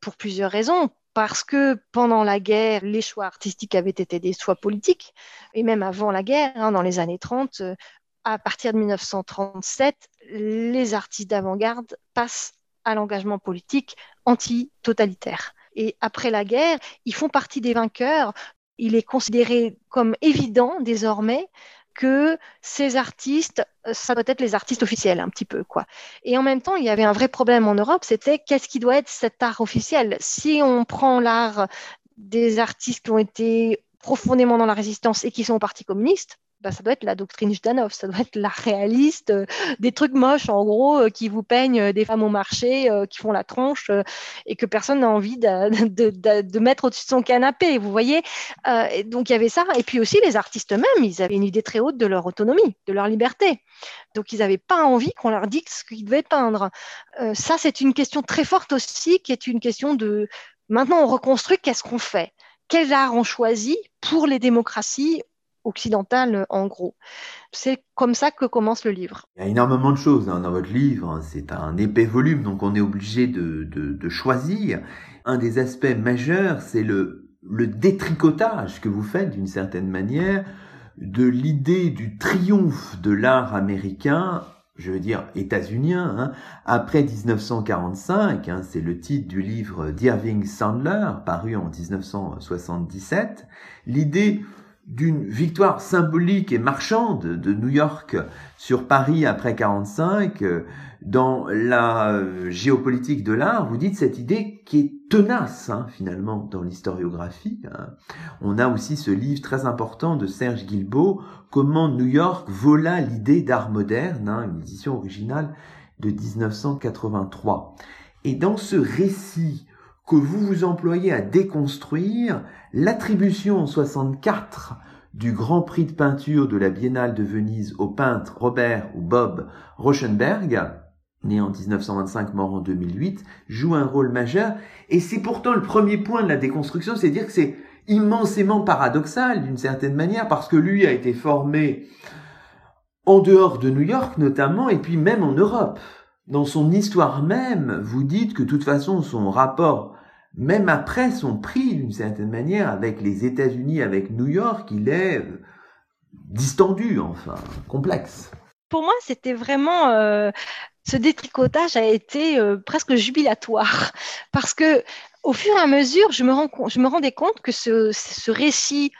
Pour plusieurs raisons. Parce que pendant la guerre, les choix artistiques avaient été des choix politiques. Et même avant la guerre, hein, dans les années 30, euh, à partir de 1937, les artistes d'avant-garde passent à l'engagement politique anti-totalitaire. Et après la guerre, ils font partie des vainqueurs. Il est considéré comme évident désormais que ces artistes, ça doit être les artistes officiels un petit peu quoi. Et en même temps, il y avait un vrai problème en Europe, c'était qu'est-ce qui doit être cet art officiel? Si on prend l'art des artistes qui ont été profondément dans la résistance et qui sont au Parti communiste, bah, ça doit être la doctrine Jdanov, ça doit être la réaliste, euh, des trucs moches en gros euh, qui vous peignent euh, des femmes au marché, qui font la tronche et que personne n'a envie de, de, mettre au-dessus de son canapé, vous voyez. donc il y avait ça. Et puis aussi les artistes eux-mêmes, ils avaient une idée très haute de leur autonomie, de leur liberté. Donc ils n'avaient pas envie qu'on leur dise ce qu'ils devaient peindre. ça, c'est une question très forte aussi, qui est une question de maintenant on reconstruit, qu'est-ce qu'on fait? Quel art on choisit pour les démocraties occidentale, en gros. C'est comme ça que commence le livre. Il y a énormément de choses hein, dans votre livre. C'est un épais volume, donc on est obligé de, de, choisir. Un des aspects majeurs, c'est le, le détricotage que vous faites d'une certaine manière de l'idée du triomphe de l'art américain je veux dire états-unien, hein, après 1945, hein, c'est le titre du livre d'Irving Sandler, paru en 1977, l'idée d'une victoire symbolique et marchande de New York sur Paris après 45, euh, dans la euh, géopolitique de l'art, vous dites cette idée qui est tenace hein, finalement dans l'historiographie. Hein. On a aussi ce livre très important de Serge Guilbeault, Comment New York vola l'idée d'art moderne, hein, une édition originale de 1983. Et dans ce récit que vous vous employez à déconstruire l'attribution en 64 du Grand Prix de peinture de la Biennale de Venise au peintre Robert ou Bob Rauschenberg, né en 1925, mort en 2008, joue un rôle majeur. Et c'est pourtant le premier point de la déconstruction, c'est dire que c'est immensément paradoxal d'une certaine manière, parce que lui a été formé en dehors de New York notamment, et puis même en Europe dans son histoire même, vous dites que de toute façon son rapport, même après son prix d'une certaine manière avec les États-Unis, avec New York, il est distendu, enfin, complexe. Pour moi, c'était vraiment euh, ce détricotage a été euh, presque jubilatoire parce que au fur et à mesure, je me, rendais compte que ce, ce récit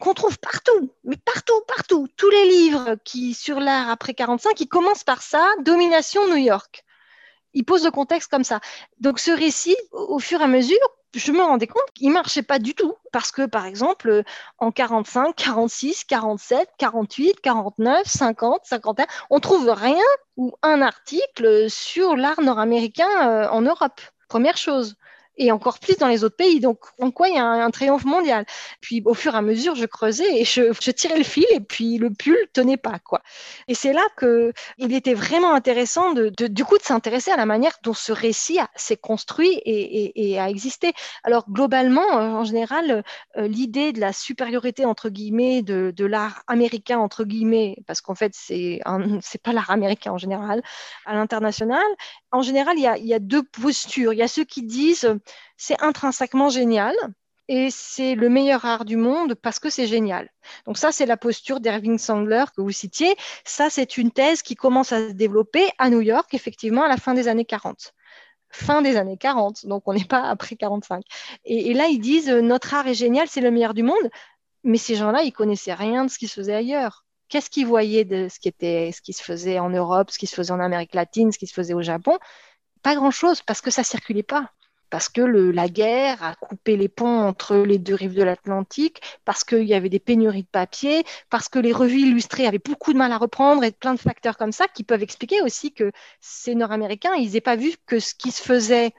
qu'on trouve partout, mais partout, partout. Tous les livres qui sur l'art après 45, ils commencent par ça, domination New York. Ils posent le contexte comme ça. Donc ce récit, au fur et à mesure, je me rendais compte qu'il marchait pas du tout parce que par exemple en 45, 46, 47, 48, 49, 50, 51, on trouve rien ou un article sur l'art nord-américain euh, en Europe. Première chose et encore plus dans les autres pays. Donc, en quoi il y a un, triomphe mondial? Puis, au fur et à mesure, je creusais et je, tirais le fil et puis le pull tenait pas, quoi. Et c'est là que il était vraiment intéressant de, du coup, de s'intéresser à la manière dont ce récit s'est construit et, a existé. Alors, globalement, euh, en général, euh, l'idée de la supériorité, entre guillemets, de, l'art américain, entre guillemets, parce qu'en fait, c'est c'est pas l'art américain en général, à l'international. En général, il y, a, il y a deux postures. Il y a ceux qui disent c'est intrinsèquement génial et c'est le meilleur art du monde parce que c'est génial. Donc ça, c'est la posture d'Irving Sandler que vous citiez. Ça, c'est une thèse qui commence à se développer à New York, effectivement, à la fin des années 40 fin des années 40, donc on n'est pas après 45. Et, et, là, ils disent, euh, notre art est génial, c'est le meilleur du monde, mais ces gens-là, ils connaissaient rien de ce qui se faisait ailleurs. Qu'est-ce qu'ils voyaient de ce qui, était, ce qui se faisait en Europe, ce qui se faisait en Amérique latine, ce qui se faisait au Japon? Pas grand-chose, parce que ça circulait pas parce que la guerre a coupé les ponts entre les deux rives de l'Atlantique, parce qu'il y avait des pénuries de papier, parce que les revues illustrées avaient beaucoup de mal à reprendre et plein de facteurs comme ça qui peuvent expliquer aussi que ces Nord-Américains, ils n'aient pas vu que ce qui se faisait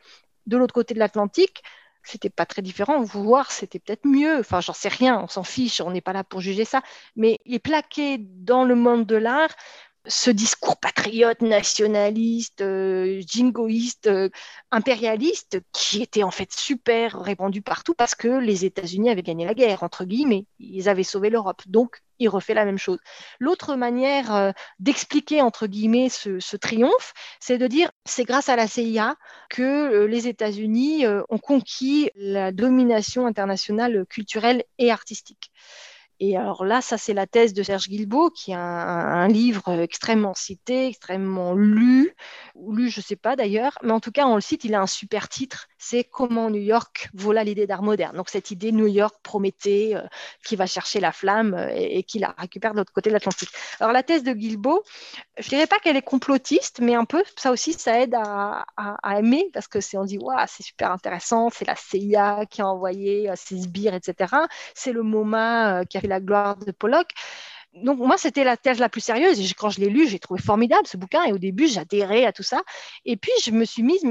de l'autre côté de l'Atlantique, c'était pas très différent, voir c'était peut-être mieux. Enfin, j'en sais rien, on s'en fiche, on n'est pas là pour juger ça. Mais les plaquer dans le monde de l'art, ce discours patriote, nationaliste, euh, jingoïste, euh, impérialiste, qui était en fait super répandu partout parce que les États-Unis avaient gagné la guerre, entre guillemets, ils avaient sauvé l'Europe. Donc, il refait la même chose. L'autre manière euh, d'expliquer, entre guillemets, ce, ce triomphe, c'est de dire c'est grâce à la CIA que les États-Unis ont conquis la domination internationale culturelle et artistique. Et alors là, ça c'est la thèse de Serge Guilbeault, qui a un, livre extrêmement cité, extrêmement lu, ou lu, je ne sais pas d'ailleurs, mais en tout cas, on le cite, il a un super titre, c'est Comment New York vola l'idée d'art moderne? Donc cette idée New York Prométhée, euh, qui va chercher la flamme euh, et, qui la récupère de l'autre côté de l'Atlantique. Alors la thèse de Guilbeault, je dirais pas qu'elle est complotiste, mais un peu, ça aussi, ça aide à, aimer, parce que c'est on dit, waouh, c'est super intéressant, c'est la CIA qui a envoyé euh, ses sbires, etc. C'est le MoMA qui a la gloire de Pollock. donc moi, c'était la thèse la plus sérieuse. Et quand je l'ai lu, j'ai trouvé formidable ce bouquin. Et au début, j'adhérais à tout ça. Et puis, je me suis mise,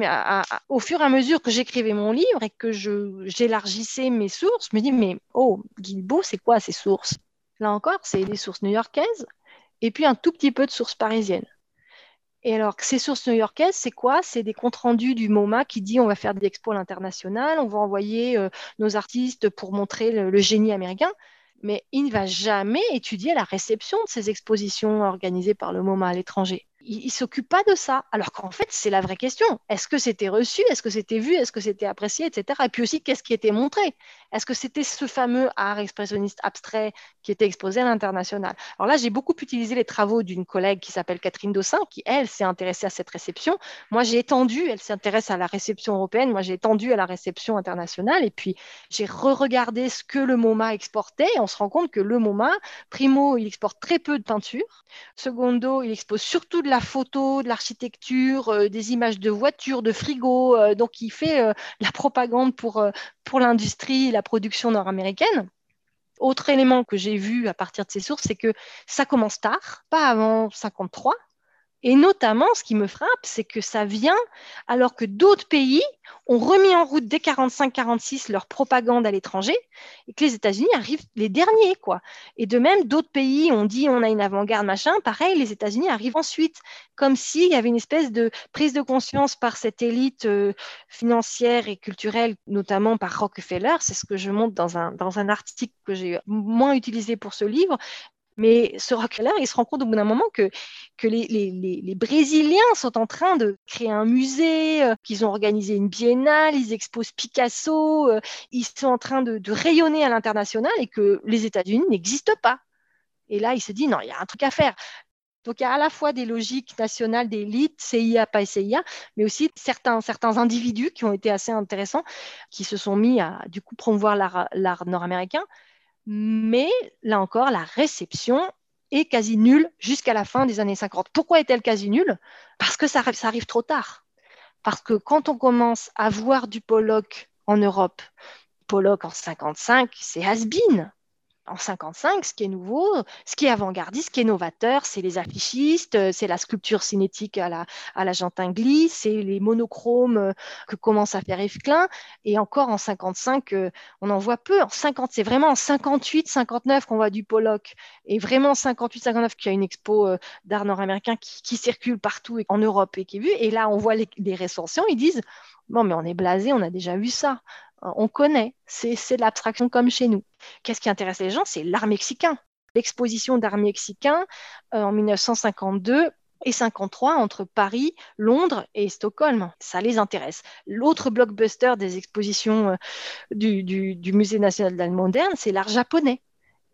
au fur et à mesure que j'écrivais mon livre et que j'élargissais mes sources, je me dis, mais oh, Guilbeault, c'est quoi ces sources? Là encore, c'est des sources new-yorkaises et puis un tout petit peu de sources parisiennes. Et alors, ces sources new-yorkaises, c'est quoi? C'est des comptes rendus du MoMA qui dit on va faire des expos à l'international, on va envoyer euh, nos artistes pour montrer le génie américain mais il ne va jamais étudier la réception de ces expositions organisées par le MoMA à l'étranger il, ne s'occupe pas de ça. Alors qu'en fait, c'est la vraie question. Est-ce que c'était reçu? Est-ce que c'était vu? Est-ce que c'était apprécié? Etc. Et puis aussi, qu'est-ce qui était montré? Est-ce que c'était ce fameux art expressionniste abstrait qui était exposé à l'international? Alors là, j'ai beaucoup utilisé les travaux d'une collègue qui s'appelle Catherine Dossin, qui, elle, s'est intéressée à cette réception. Moi, j'ai étendu, elle s'intéresse à la réception européenne, moi, j'ai étendu à la réception internationale. Et puis, j'ai re-regardé ce que le MoMA exportait. Et on se rend compte que le MoMA, primo, il exporte très peu de peinture. Secondo, il expose surtout de la photo, de l'architecture, euh, des images de voitures, de frigos. Euh, donc, il fait euh, la propagande pour, pour l'industrie et la production nord-américaine. Autre élément que j'ai vu à partir de ces sources, c'est que ça commence tard, pas avant 53, et notamment, ce qui me frappe, c'est que ça vient alors que d'autres pays ont remis en route dès 45-46 leur propagande à l'étranger et que les États-Unis arrivent les derniers, quoi. Et de même, d'autres pays ont dit on a une avant-garde, machin. Pareil, les États-Unis arrivent ensuite, comme s'il y avait une espèce de prise de conscience par cette élite euh, financière et culturelle, notamment par Rockefeller. C'est ce que je montre dans un, dans un article que j'ai moins utilisé pour ce livre, mais ce Rockefeller, il se rend compte au bout d'un moment que, les, Brésiliens sont en train de créer un musée, euh, qu'ils ont organisé une biennale, ils exposent Picasso, euh, ils sont en train de, de rayonner à l'international et que les États-Unis n'existent pas. Et là, il se dit, non, il y a un truc à faire. Donc, il y a à la fois des logiques nationales d'élite, CIA, pas CIA, mais aussi certains, certains individus qui ont été assez intéressants, qui se sont mis à, du coup, promouvoir l'art nord-américain mais là encore, la réception est quasi nulle jusqu'à la fin des années 50. Pourquoi est-elle quasi nulle? Parce que ça, arrive trop tard. Parce que quand on commence à voir du Pollock en Europe, Pollock en 55, c'est has-been en 55, ce qui est nouveau, ce qui est avant-gardiste, ce qui est novateur, c'est les affichistes, euh, c'est la sculpture cinétique à la, à c'est les monochromes euh, que commence à faire Yves. Et encore en 55, euh, on en voit peu. En 50, c'est vraiment en 58, 59 qu'on voit du Pollock. Et vraiment 58, 59 qu'il y a une expo d'art nord-américain qui, circule partout en Europe et qui est vue. Et là, on voit les, les recensions, ils disent, bon, mais on est blasé, on a déjà vu ça on connaît, c'est l'abstraction comme chez nous. Qu'est-ce qui intéresse les gens? C'est l'art mexicain. L'exposition d'art mexicain euh, en 1952 et 53 entre Paris, Londres et Stockholm. Ça les intéresse. L'autre blockbuster des expositions euh, du, du Musée national d'art moderne, c'est l'art japonais.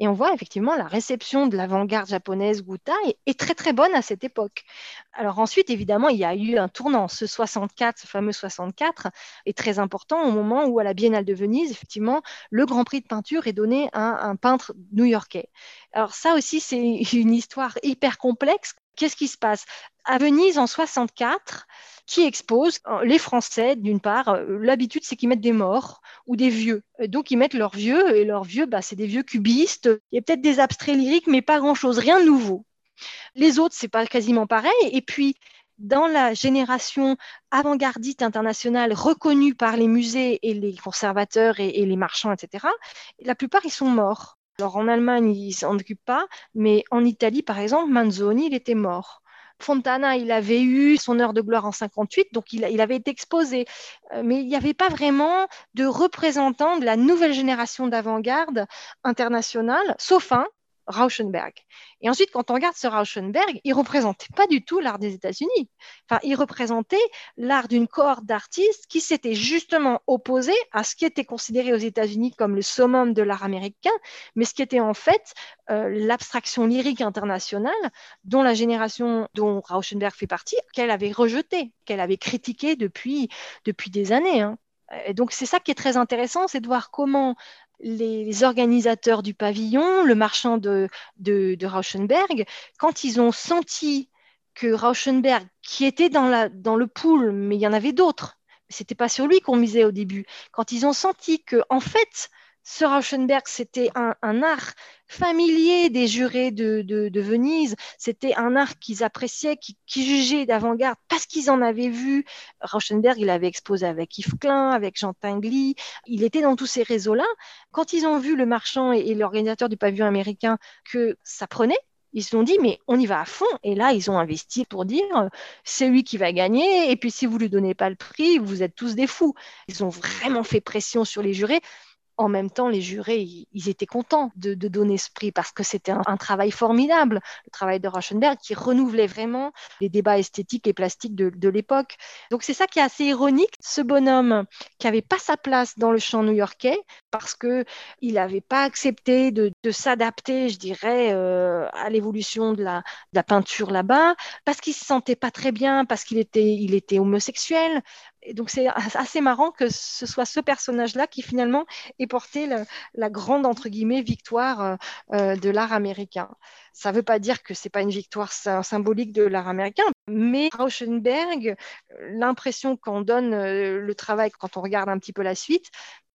Et on voit effectivement la réception de l'avant-garde japonaise Guta est, très très bonne à cette époque. Alors ensuite, évidemment, il y a eu un tournant. Ce 64, ce fameux 64, est très important au moment où à la Biennale de Venise, effectivement, le Grand Prix de peinture est donné à un peintre new-yorkais. Alors ça aussi, c'est une histoire hyper complexe. Qu'est-ce qui se passe? À Venise, en 64, qui expose euh, les Français, d'une part, euh, l'habitude, c'est qu'ils mettent des morts ou des vieux. Donc, ils mettent leurs vieux, et leurs vieux, bah, c'est des vieux cubistes. Il y a peut-être des abstraits lyriques, mais pas grand-chose, rien de nouveau. Les autres, c'est pas quasiment pareil. Et puis, dans la génération avant-gardiste internationale reconnue par les musées et les conservateurs et, et, les marchands, etc., la plupart, ils sont morts. Alors en Allemagne, ils s'en occupent pas, mais en Italie, par exemple, Manzoni, il était mort. Fontana, il avait eu son heure de gloire en 58, donc il, il avait été exposé. Euh, mais il n'y avait pas vraiment de représentant de la nouvelle génération d'avant-garde internationale, sauf un, Rauschenberg. Et ensuite, quand on regarde ce Rauschenberg, il représentait pas du tout l'art des États-Unis. Enfin, il représentait l'art d'une cohorte d'artistes qui s'était justement opposé à ce qui était considéré aux États-Unis comme le summum de l'art américain, mais ce qui était en fait euh, l'abstraction lyrique internationale dont la génération dont Rauschenberg fait partie, qu'elle avait rejetée, qu'elle avait critiquée depuis, depuis des années. Hein. Et donc c'est ça qui est très intéressant, c'est de voir comment les, organisateurs du pavillon, le marchand de, de, Rauschenberg, quand ils ont senti que Rauschenberg, qui était dans, la, dans le pool, mais il y en avait d'autres, c'était pas sur lui qu'on misait au début, quand ils ont senti que, en fait, ce Rauschenberg, c'était un, art familier des jurés de, Venise. C'était un art qu'ils appréciaient, qui, jugeaient d'avant-garde parce qu'ils en avaient vu. Rauschenberg, il avait exposé avec Yves Klein, avec Jean Tinguely. Il était dans tous ces réseaux-là. Quand ils ont vu le marchand et, l'organisateur du pavillon américain que ça prenait, ils se sont dit, mais on y va à fond. Et là, ils ont investi pour dire, c'est lui qui va gagner. Et puis, si vous ne lui donnez pas le prix, vous êtes tous des fous. Ils ont vraiment fait pression sur les jurés en même temps, les jurés, ils étaient contents de, donner ce prix parce que c'était un, travail formidable, le travail de Rauschenberg, qui renouvelait vraiment les débats esthétiques et plastiques de, l'époque. Donc c'est ça qui est assez ironique, ce bonhomme qui n'avait pas sa place dans le champ new-yorkais parce qu'il n'avait pas accepté de, s'adapter, je dirais, euh, à l'évolution de la, peinture là-bas, parce qu'il se sentait pas très bien, parce qu'il il était homosexuel, et donc c'est assez marrant que ce soit ce personnage-là qui finalement ait porté la grande entre guillemets victoire euh, euh, de l'art américain. Ça ne veut pas dire que c'est pas une victoire symbolique de l'art américain, mais Rauschenberg, l'impression qu'on donne euh, le travail quand on regarde un petit peu la suite,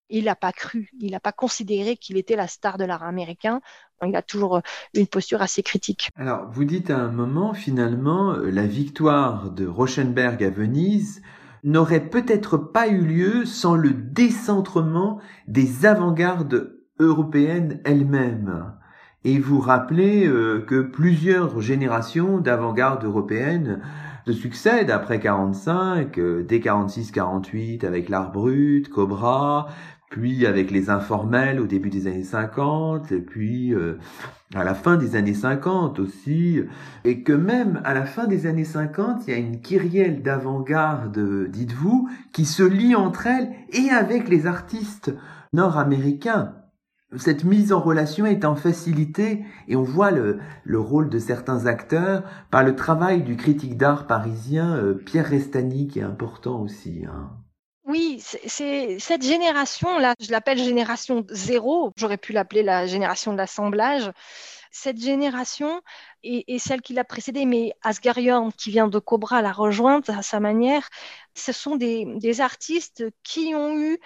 il n'a pas cru, il n'a pas considéré qu'il était la star de l'art américain. Il a toujours une posture assez critique. Alors, vous dites à un moment, finalement, la victoire de Rauschenberg à Venise n'aurait peut-être pas eu lieu sans le décentrement des avant-gardes européennes elles-mêmes. Et vous rappelez euh, que plusieurs générations d'avant-gardes européennes se succèdent après 45, euh, dès 46-48 avec l'art brut, Cobra, puis avec les informels au début des années 50, et puis euh, à la fin des années 50 aussi, et que même à la fin des années 50, il y a une kyrielle d'avant-garde, dites-vous, qui se lie entre elles et avec les artistes nord-américains. Cette mise en relation est en facilité et on voit le, le, rôle de certains acteurs par le travail du critique d'art parisien euh, Pierre Restani qui est important aussi. Hein. Oui, c'est cette génération-là, je l'appelle génération zéro, j'aurais pu l'appeler la génération de l'assemblage. Cette génération et, celle qui l'a précédée, mais Asgarion, qui vient de Cobra, l'a rejointe à sa manière, ce sont des, artistes qui ont eu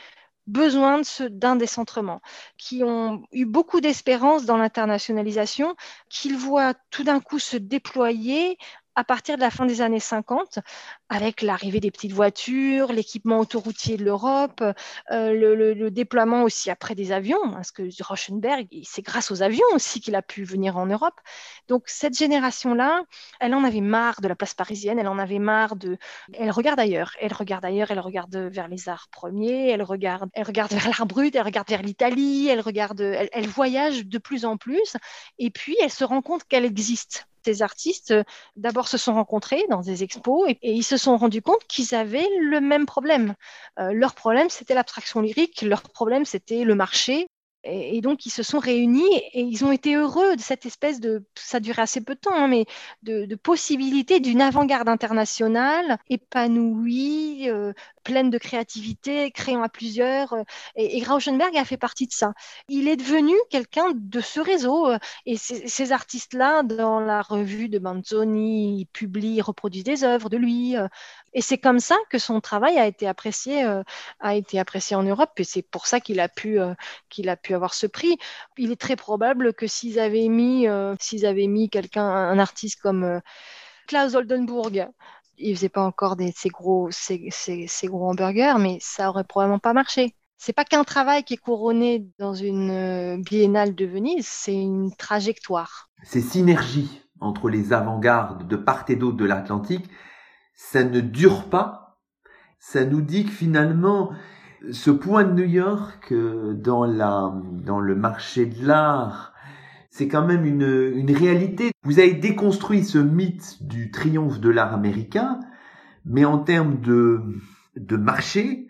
besoin d'un décentrement, qui ont eu beaucoup d'espérance dans l'internationalisation, qu'ils voient tout d'un coup se déployer à partir de la fin des années 50, avec l'arrivée des petites voitures, l'équipement autoroutier de l'Europe, euh, le, déploiement aussi après des avions, parce que Rauschenberg, c'est grâce aux avions aussi qu'il a pu venir en Europe. Donc cette génération-là, elle en avait marre de la place parisienne, elle en avait marre de... Elle regarde ailleurs, elle regarde ailleurs, elle regarde vers les arts premiers, elle regarde, elle regarde vers l'art brut, elle regarde vers l'Italie, elle regarde, elle voyage de plus en plus, et puis elle se rend compte qu'elle existe ces artistes, euh, d'abord, se sont rencontrés dans des expos et, ils se sont rendus compte qu'ils avaient le même problème. Euh, leur problème, c'était l'abstraction lyrique, leur problème, c'était le marché, et, donc, ils se sont réunis et ils ont été heureux de cette espèce de, ça durait assez peu de temps, hein, mais de, possibilité d'une avant-garde internationale épanouie, euh, pleine de créativité, créant à plusieurs. Euh, et, Rauschenberg a fait partie de ça. Il est devenu quelqu'un de ce réseau. Euh, et ces, artistes-là, dans la revue de Manzoni, ils publient, reproduisent des œuvres de lui. Et c'est comme ça que son travail a été apprécié, a été apprécié en Europe. Et c'est pour ça qu'il a pu, qu'il a pu avoir ce prix. Il est très probable que s'ils avaient mis, euh, s'ils avaient mis quelqu'un, un artiste comme euh, Klaus Oldenburg, il faisait pas encore des, ces, gros, ces, gros hamburgers, mais ça aurait probablement pas marché. C'est pas qu'un travail qui est couronné dans une euh, biennale de Venise, c'est une trajectoire. Ces synergies entre les avant-gardes de part et d'autre de l'Atlantique, ça ne dure pas. Ça nous dit que finalement, ce point de New York euh, dans le marché de l'art, c'est quand même une, une réalité. Vous avez déconstruit ce mythe du triomphe de l'art américain, mais en termes de de marché,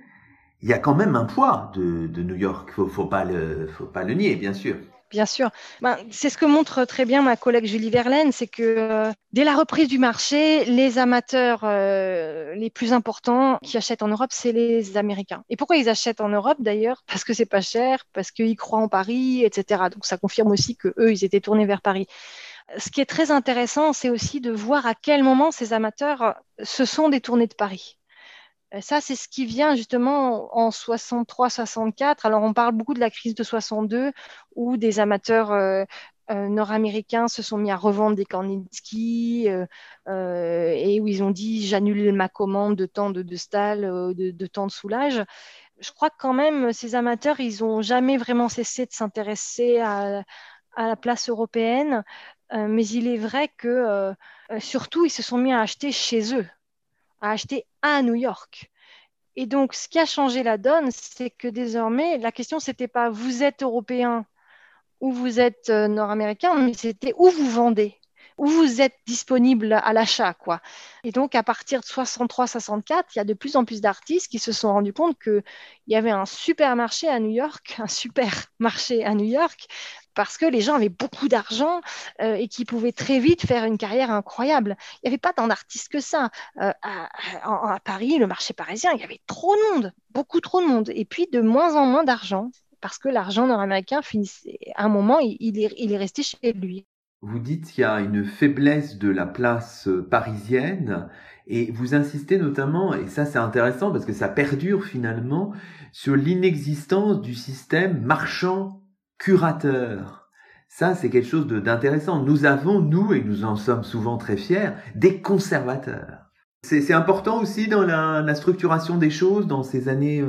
il y a quand même un poids de, de New York. Faut, faut pas le faut pas le nier, bien sûr. Bien sûr. Ben, c'est ce que montre très bien ma collègue Julie Verlaine, c'est que euh, dès la reprise du marché, les amateurs euh, les plus importants qui achètent en Europe, c'est les Américains. Et pourquoi ils achètent en Europe d'ailleurs? Parce que c'est pas cher, parce qu'ils croient en Paris, etc. Donc ça confirme aussi que eux, ils étaient tournés vers Paris. Ce qui est très intéressant, c'est aussi de voir à quel moment ces amateurs se sont détournés de Paris. Ça, c'est ce qui vient justement en 63-64. Alors, on parle beaucoup de la crise de 62 où des amateurs euh, euh, nord-américains se sont mis à revendre des Kandinsky euh, et où ils ont dit j'annule ma commande de temps de, de de, de temps de soulage. Je crois que quand même, ces amateurs, ils n'ont jamais vraiment cessé de s'intéresser à, la place européenne. mais il est vrai que surtout, ils se sont mis à acheter chez eux à acheter à New York. Et donc, ce qui a changé la donne, c'est que désormais, la question, c'était pas vous êtes européen ou vous êtes euh, nord-américain, mais c'était où vous vendez, où vous êtes disponible à l'achat, quoi. Et donc, à partir de 63-64, il y a de plus en plus d'artistes qui se sont rendus compte qu'il y avait un supermarché à New York, un super marché à New York, parce que les gens avaient beaucoup d'argent euh, et qui pouvaient très vite faire une carrière incroyable. Il n'y avait pas tant d'artistes que ça. Euh, à, Paris, le marché parisien, il y avait trop de monde, beaucoup trop de monde, et puis de moins en moins d'argent, parce que l'argent nord-américain, à un moment, il, est, il est resté chez lui. Vous dites qu'il y a une faiblesse de la place euh, parisienne et vous insistez notamment, et ça c'est intéressant parce que ça perdure finalement, sur l'inexistence du système marchand curateur. Ça, c'est quelque chose d'intéressant. Nous avons, nous, et nous en sommes souvent très fiers, des conservateurs. C'est important aussi dans la, structuration des choses dans ces années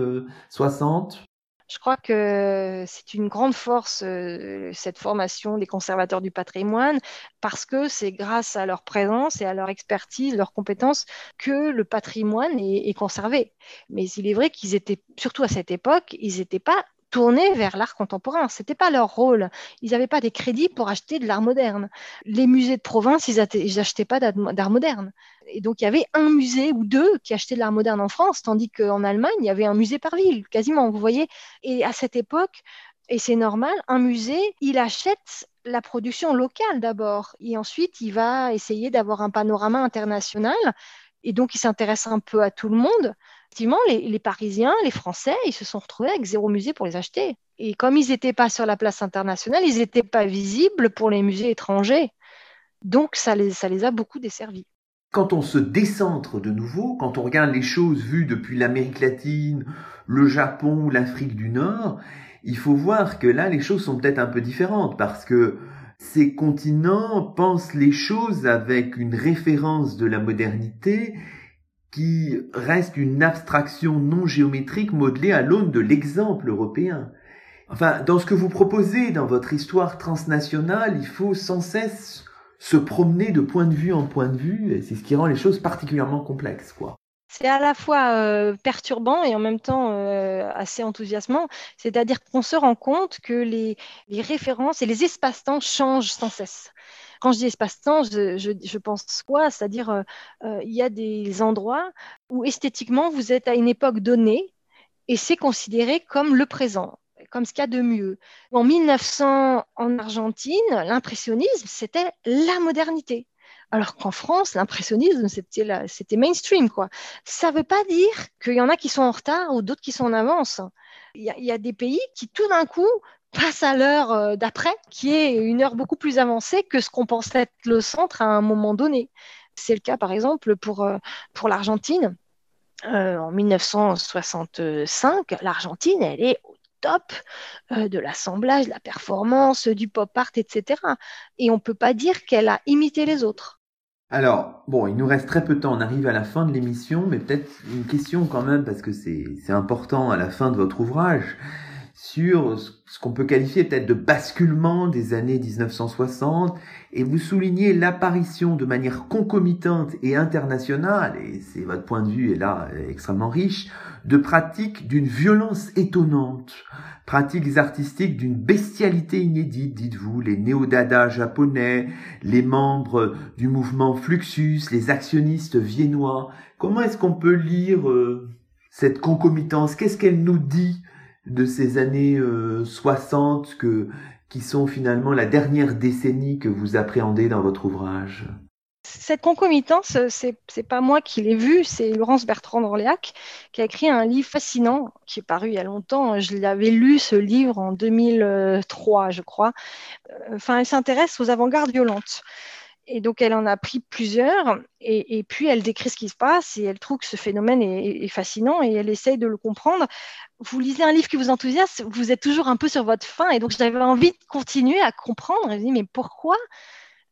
60 euh, je crois que c'est une grande force, euh, cette formation des conservateurs du patrimoine, parce que c'est grâce à leur présence et à leur expertise, leurs compétences, que le patrimoine est conservé. Mais il est vrai qu'ils étaient, surtout à cette époque, ils n'étaient pas tourner vers l'art contemporain. Ce n'était pas leur rôle. Ils n'avaient pas des crédits pour acheter de l'art moderne. Les musées de province, ils n'achetaient pas d'art moderne. Et donc, il y avait un musée ou deux qui achetaient de l'art moderne en France, tandis qu'en Allemagne, il y avait un musée par ville, quasiment, vous voyez. Et à cette époque, et c'est normal, un musée, il achète la production locale d'abord, et ensuite, il va essayer d'avoir un panorama international et donc il s'intéresse un peu à tout le monde. Effectivement, les, Parisiens, les Français, ils se sont retrouvés avec zéro musée pour les acheter. Et comme ils n'étaient pas sur la place internationale, ils n'étaient pas visibles pour les musées étrangers. Donc ça les, ça les a beaucoup desservis. Quand on se décentre de nouveau, quand on regarde les choses vues depuis l'Amérique latine, le Japon l'Afrique du Nord, il faut voir que là, les choses sont peut-être un peu différentes parce que ces continents pensent les choses avec une référence de la modernité qui reste une abstraction non géométrique modelée à l'aune de l'exemple européen. Enfin, dans ce que vous proposez dans votre histoire transnationale, il faut sans cesse se promener de point de vue en point de vue, et c'est ce qui rend les choses particulièrement complexes, quoi c'est à la fois euh, perturbant et en même temps euh, assez enthousiasmant. C'est-à-dire qu'on se rend compte que les, références et les espaces-temps changent sans cesse. Quand je dis espace-temps, je, pense quoi? C'est-à-dire, euh, il y a des endroits où esthétiquement, vous êtes à une époque donnée et c'est considéré comme le présent comme ce qu'il y a de mieux. En 1900, en Argentine, l'impressionnisme, c'était la modernité. Alors qu'en France, l'impressionnisme, c'était mainstream. Quoi. Ça ne veut pas dire qu'il y en a qui sont en retard ou d'autres qui sont en avance. Il y, a des pays qui, tout d'un coup, passent à l'heure euh, d'après, qui est une heure beaucoup plus avancée que ce qu'on pensait être le centre à un moment donné. C'est le cas, par exemple, pour, euh, pour l'Argentine. Euh, en 1965, l'Argentine, elle est au top de l'assemblage, de la performance, du pop art, etc. Et on ne peut pas dire qu'elle a imité les autres. Alors, bon, il nous reste très peu de temps, on arrive à la fin de l'émission, mais peut-être une question quand même, parce que c'est important à la fin de votre ouvrage, sur ce qu'on peut qualifier peut-être de basculement des années 1960, et vous soulignez l'apparition de manière concomitante et internationale, et c'est votre point de vue est là extrêmement riche, de pratiques d'une violence étonnante, pratiques artistiques d'une bestialité inédite, dites-vous, les néo-dada japonais, les membres du mouvement Fluxus, les actionnistes viennois. Comment est-ce qu'on peut lire euh, cette concomitance? Qu'est-ce qu'elle nous dit? De ces années 60 euh, que, qui sont finalement la dernière décennie que vous appréhendez dans votre ouvrage? Cette concomitance, c'est n'est pas moi qui l'ai vue, c'est Laurence Bertrand d'Orléac qui a écrit un livre fascinant qui est paru il y a longtemps. Je l'avais lu ce livre en 2003, je crois. Enfin, elle s'intéresse aux avant-gardes violentes. Et donc, elle en a pris plusieurs, et, puis elle décrit ce qui se passe, et elle trouve que ce phénomène est, fascinant, et elle essaye de le comprendre. Vous lisez un livre qui vous enthousiasme, vous êtes toujours un peu sur votre fin, et donc j'avais envie de continuer à comprendre. Je me dis, mais pourquoi?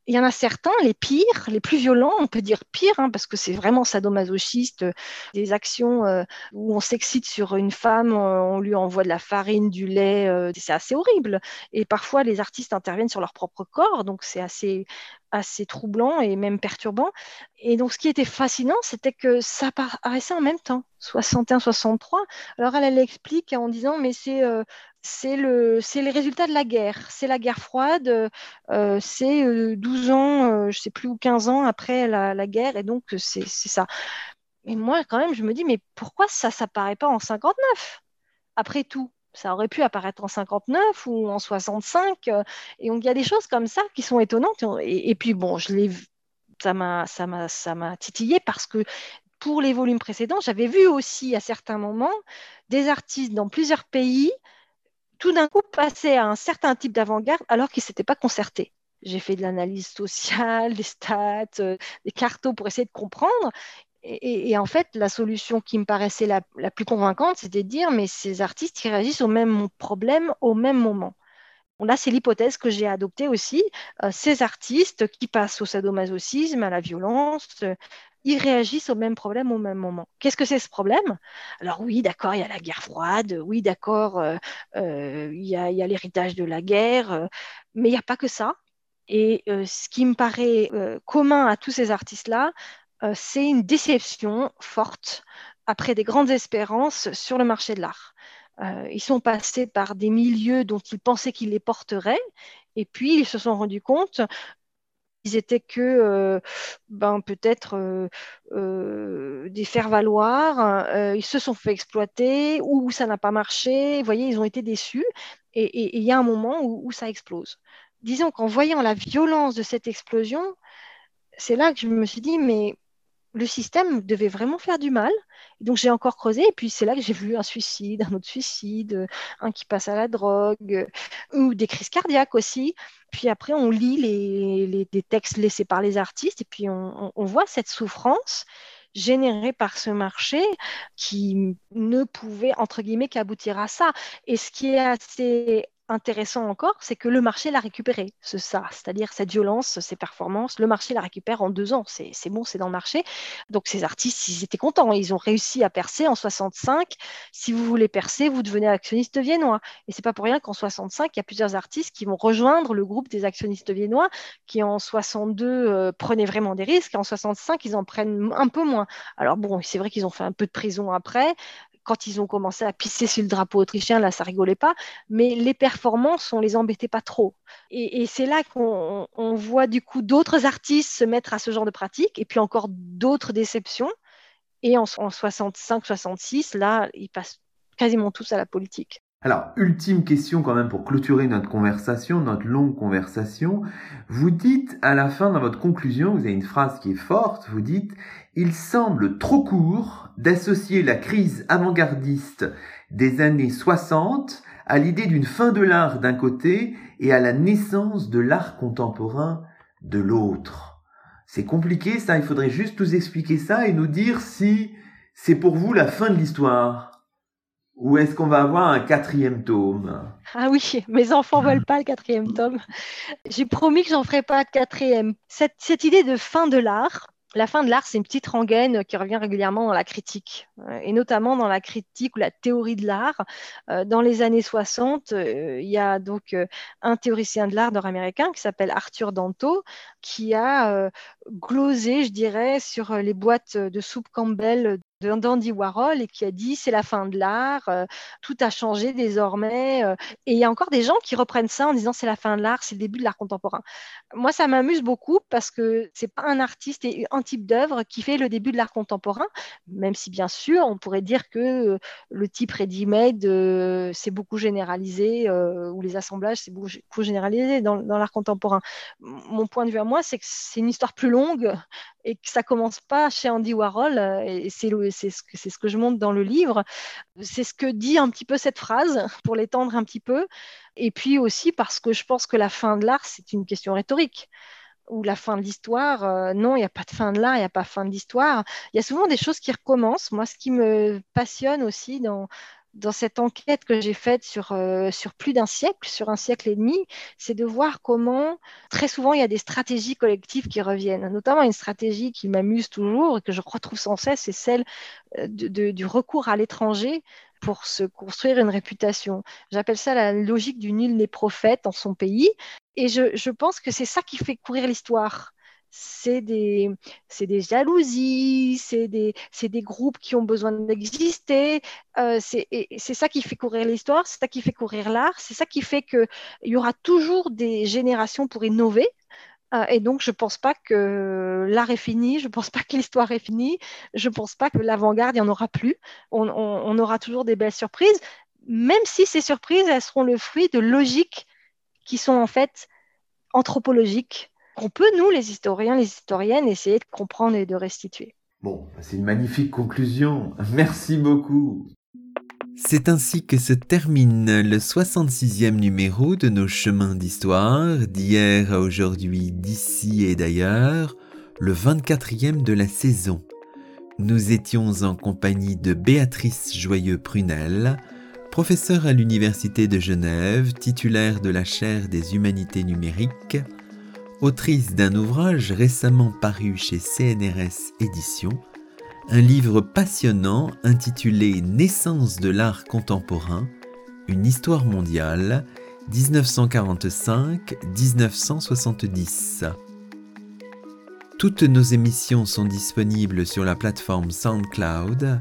Il y en a certains, les pires, les plus violents, on peut dire pires, hein, parce que c'est vraiment sadomasochiste, euh, des actions euh, où on s'excite sur une femme, on, lui envoie de la farine, du lait, euh, c'est assez horrible. Et parfois, les artistes interviennent sur leur propre corps, donc c'est assez, assez troublant et même perturbant. Et donc, ce qui était fascinant, c'était que ça apparaissait en même temps, 61-63. Alors, elle, elle explique en disant, mais c'est c'est le, les résultats de la guerre. C'est la guerre froide, euh, c'est 12 euh, ans, euh, je ne sais plus, ou 15 ans après la, guerre, et donc c'est ça. Et moi, quand même, je me dis, mais pourquoi ça s'apparaît pas en 59 Après tout, ça aurait pu apparaître en 59 ou en 65. et donc, il y a des choses comme ça qui sont étonnantes. Et, puis, bon, je l'ai ça m'a ça m'a titillé parce que pour les volumes précédents, j'avais vu aussi à certains moments des artistes dans plusieurs pays tout d'un coup passer à un certain type d'avant-garde alors qu'ils ne s'étaient pas concertés. J'ai fait de l'analyse sociale, des stats, euh, des cartos pour essayer de comprendre. Et, en fait, la solution qui me paraissait la, plus convaincante, c'était de dire, mais ces artistes, ils réagissent au même problème au même moment. là, c'est l'hypothèse que j'ai adoptée aussi. Euh, ces artistes qui passent au sadomasochisme, à la violence, ils réagissent au même problème au même moment. Qu'est-ce que c'est ce problème? Alors oui, d'accord, il y a la guerre froide, oui, d'accord, euh, euh, il y a, l'héritage de la guerre, euh, mais il n'y a pas que ça. Et ce qui me paraît commun à tous ces artistes-là, c'est une déception forte après des grandes espérances sur le marché de l'art. ils sont passés par des milieux dont ils pensaient qu'ils les porteraient, et puis ils se sont rendus compte ils étaient que euh, ben, peut-être euh, euh, des faire-valoir, ils se sont fait exploiter ou ça n'a pas marché, vous voyez, ils ont été déçus et il y a un moment où, ça explose. Disons qu'en voyant la violence de cette explosion, c'est là que je me suis dit, mais le système devait vraiment faire du mal. donc j'ai encore creusé, et puis c'est là que j'ai vu un suicide, un autre suicide, un qui passe à la drogue, ou des crises cardiaques aussi. Puis après, on lit les, textes laissés par les artistes, et puis on, on voit cette souffrance générée par ce marché qui ne pouvait, entre guillemets, qu'aboutir à ça. Et ce qui est assez intéressant encore, c'est que le marché l'a récupéré, ce ça, c'est-à-dire cette violence, ces performances, le marché la récupère en deux ans, c'est bon, c'est dans le marché. Donc ces artistes, ils étaient contents, ils ont réussi à percer en 65. Si vous voulez percer, vous devenez actionniste viennois. Et c'est pas pour rien qu'en 65, il y a plusieurs artistes qui vont rejoindre le groupe des actionnistes viennois, qui en 62 euh, prenaient vraiment des risques, en 65, ils en prennent un peu moins. Alors bon, c'est vrai qu'ils ont fait un peu de prison après, quand ils ont commencé à pisser sur le drapeau autrichien, là, ça rigolait pas. Mais les performances, on les embêtait pas trop. Et, c'est là qu'on voit du coup d'autres artistes se mettre à ce genre de pratique, et puis encore d'autres déceptions. Et en, en 65-66, là, ils passent quasiment tous à la politique. Alors, ultime question quand même pour clôturer notre conversation, notre longue conversation. Vous dites à la fin dans votre conclusion, vous avez une phrase qui est forte, vous dites il semble trop court d'associer la crise avant-gardiste des années 60 à l'idée d'une fin de l'art d'un côté et à la naissance de l'art contemporain de l'autre. C'est compliqué ça, il faudrait juste nous expliquer ça et nous dire si c'est pour vous la fin de l'histoire. Ou est-ce qu'on va avoir un quatrième tome? Ah oui, mes enfants veulent pas le quatrième tome. J'ai promis que j'en ferai pas de quatrième. Cette, cette idée de fin de l'art, la fin de l'art, c'est une petite rengaine qui revient régulièrement dans la critique, euh, et notamment dans la critique ou la théorie de l'art. Euh, dans les années 60, euh, il y a donc un théoricien de l'art nord-américain qui s'appelle Arthur Danto, qui a glosé, je dirais, sur les boîtes de soupe Campbell d'Andy Warhol et qui a dit c'est la fin de l'art, euh, tout a changé désormais. Euh, et il y a encore des gens qui reprennent ça en disant c'est la fin de l'art, c'est le début de l'art contemporain. Moi, ça m'amuse beaucoup parce que c'est pas un artiste et un type d'œuvre qui fait le début de l'art contemporain, même si bien sûr on pourrait dire que euh, le type ready-made c'est beaucoup généralisé ou les assemblages c'est beaucoup généralisé dans, dans l'art contemporain. Mon point de vue à moi, c'est que c'est une histoire plus longue et que ça commence pas chez Andy Warhol, euh, et c'est ce, que, ce que je montre dans le livre. C'est ce que dit un petit peu cette phrase, pour l'étendre un petit peu, et puis aussi parce que je pense que la fin de l'art, c'est une question rhétorique. ou la fin de l'histoire. Euh, non, il n'y a pas de fin de l'art, il n'y a pas de fin de l'histoire. Il y a souvent des choses qui recommencent. Moi, ce qui me passionne aussi dans, dans cette enquête que j'ai faite sur, euh, sur plus d'un siècle, sur un siècle et demi, c'est de voir comment très souvent il y a des stratégies collectives qui reviennent. Notamment une stratégie qui m'amuse toujours et que je retrouve sans cesse, c'est celle euh, du recours à l'étranger pour se construire une réputation. J'appelle ça la logique du nul n'est prophète dans son pays. Et je pense que c'est ça qui fait courir l'histoire c'est des, jalousies, c'est des, des, groupes qui ont besoin d'exister. Euh, c'est ça qui fait courir l'histoire, c'est ça qui fait courir l'art, c'est ça qui fait qu'il y aura toujours des générations pour innover. Euh, et donc, je ne pense pas que l'art est fini, je ne pense pas que l'histoire est finie, je ne pense pas que l'avant-garde, il n'y en aura plus. On, on aura toujours des belles surprises, même si ces surprises, elles seront le fruit de logiques qui sont en fait anthropologiques qu'on peut, nous, les historiens, les historiennes, essayer de comprendre et de restituer. Bon, c'est une magnifique conclusion. Merci beaucoup. C'est ainsi que se termine le 66e numéro de nos chemins d'histoire, d'hier à aujourd'hui, d'ici et d'ailleurs, le 24e de la saison. Nous étions en compagnie de Béatrice Joyeux-Prunel, professeure à l'Université de Genève, titulaire de la chaire des humanités numériques, autrice d'un ouvrage récemment paru chez CNRS Éditions, un livre passionnant intitulé Naissance de l'art contemporain, une histoire mondiale, 1945-1970. Toutes nos émissions sont disponibles sur la plateforme SoundCloud.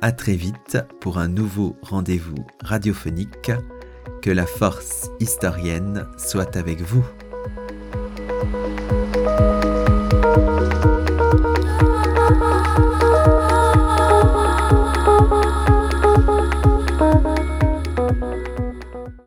À très vite pour un nouveau rendez-vous radiophonique. Que la force historienne soit avec vous. Thank you.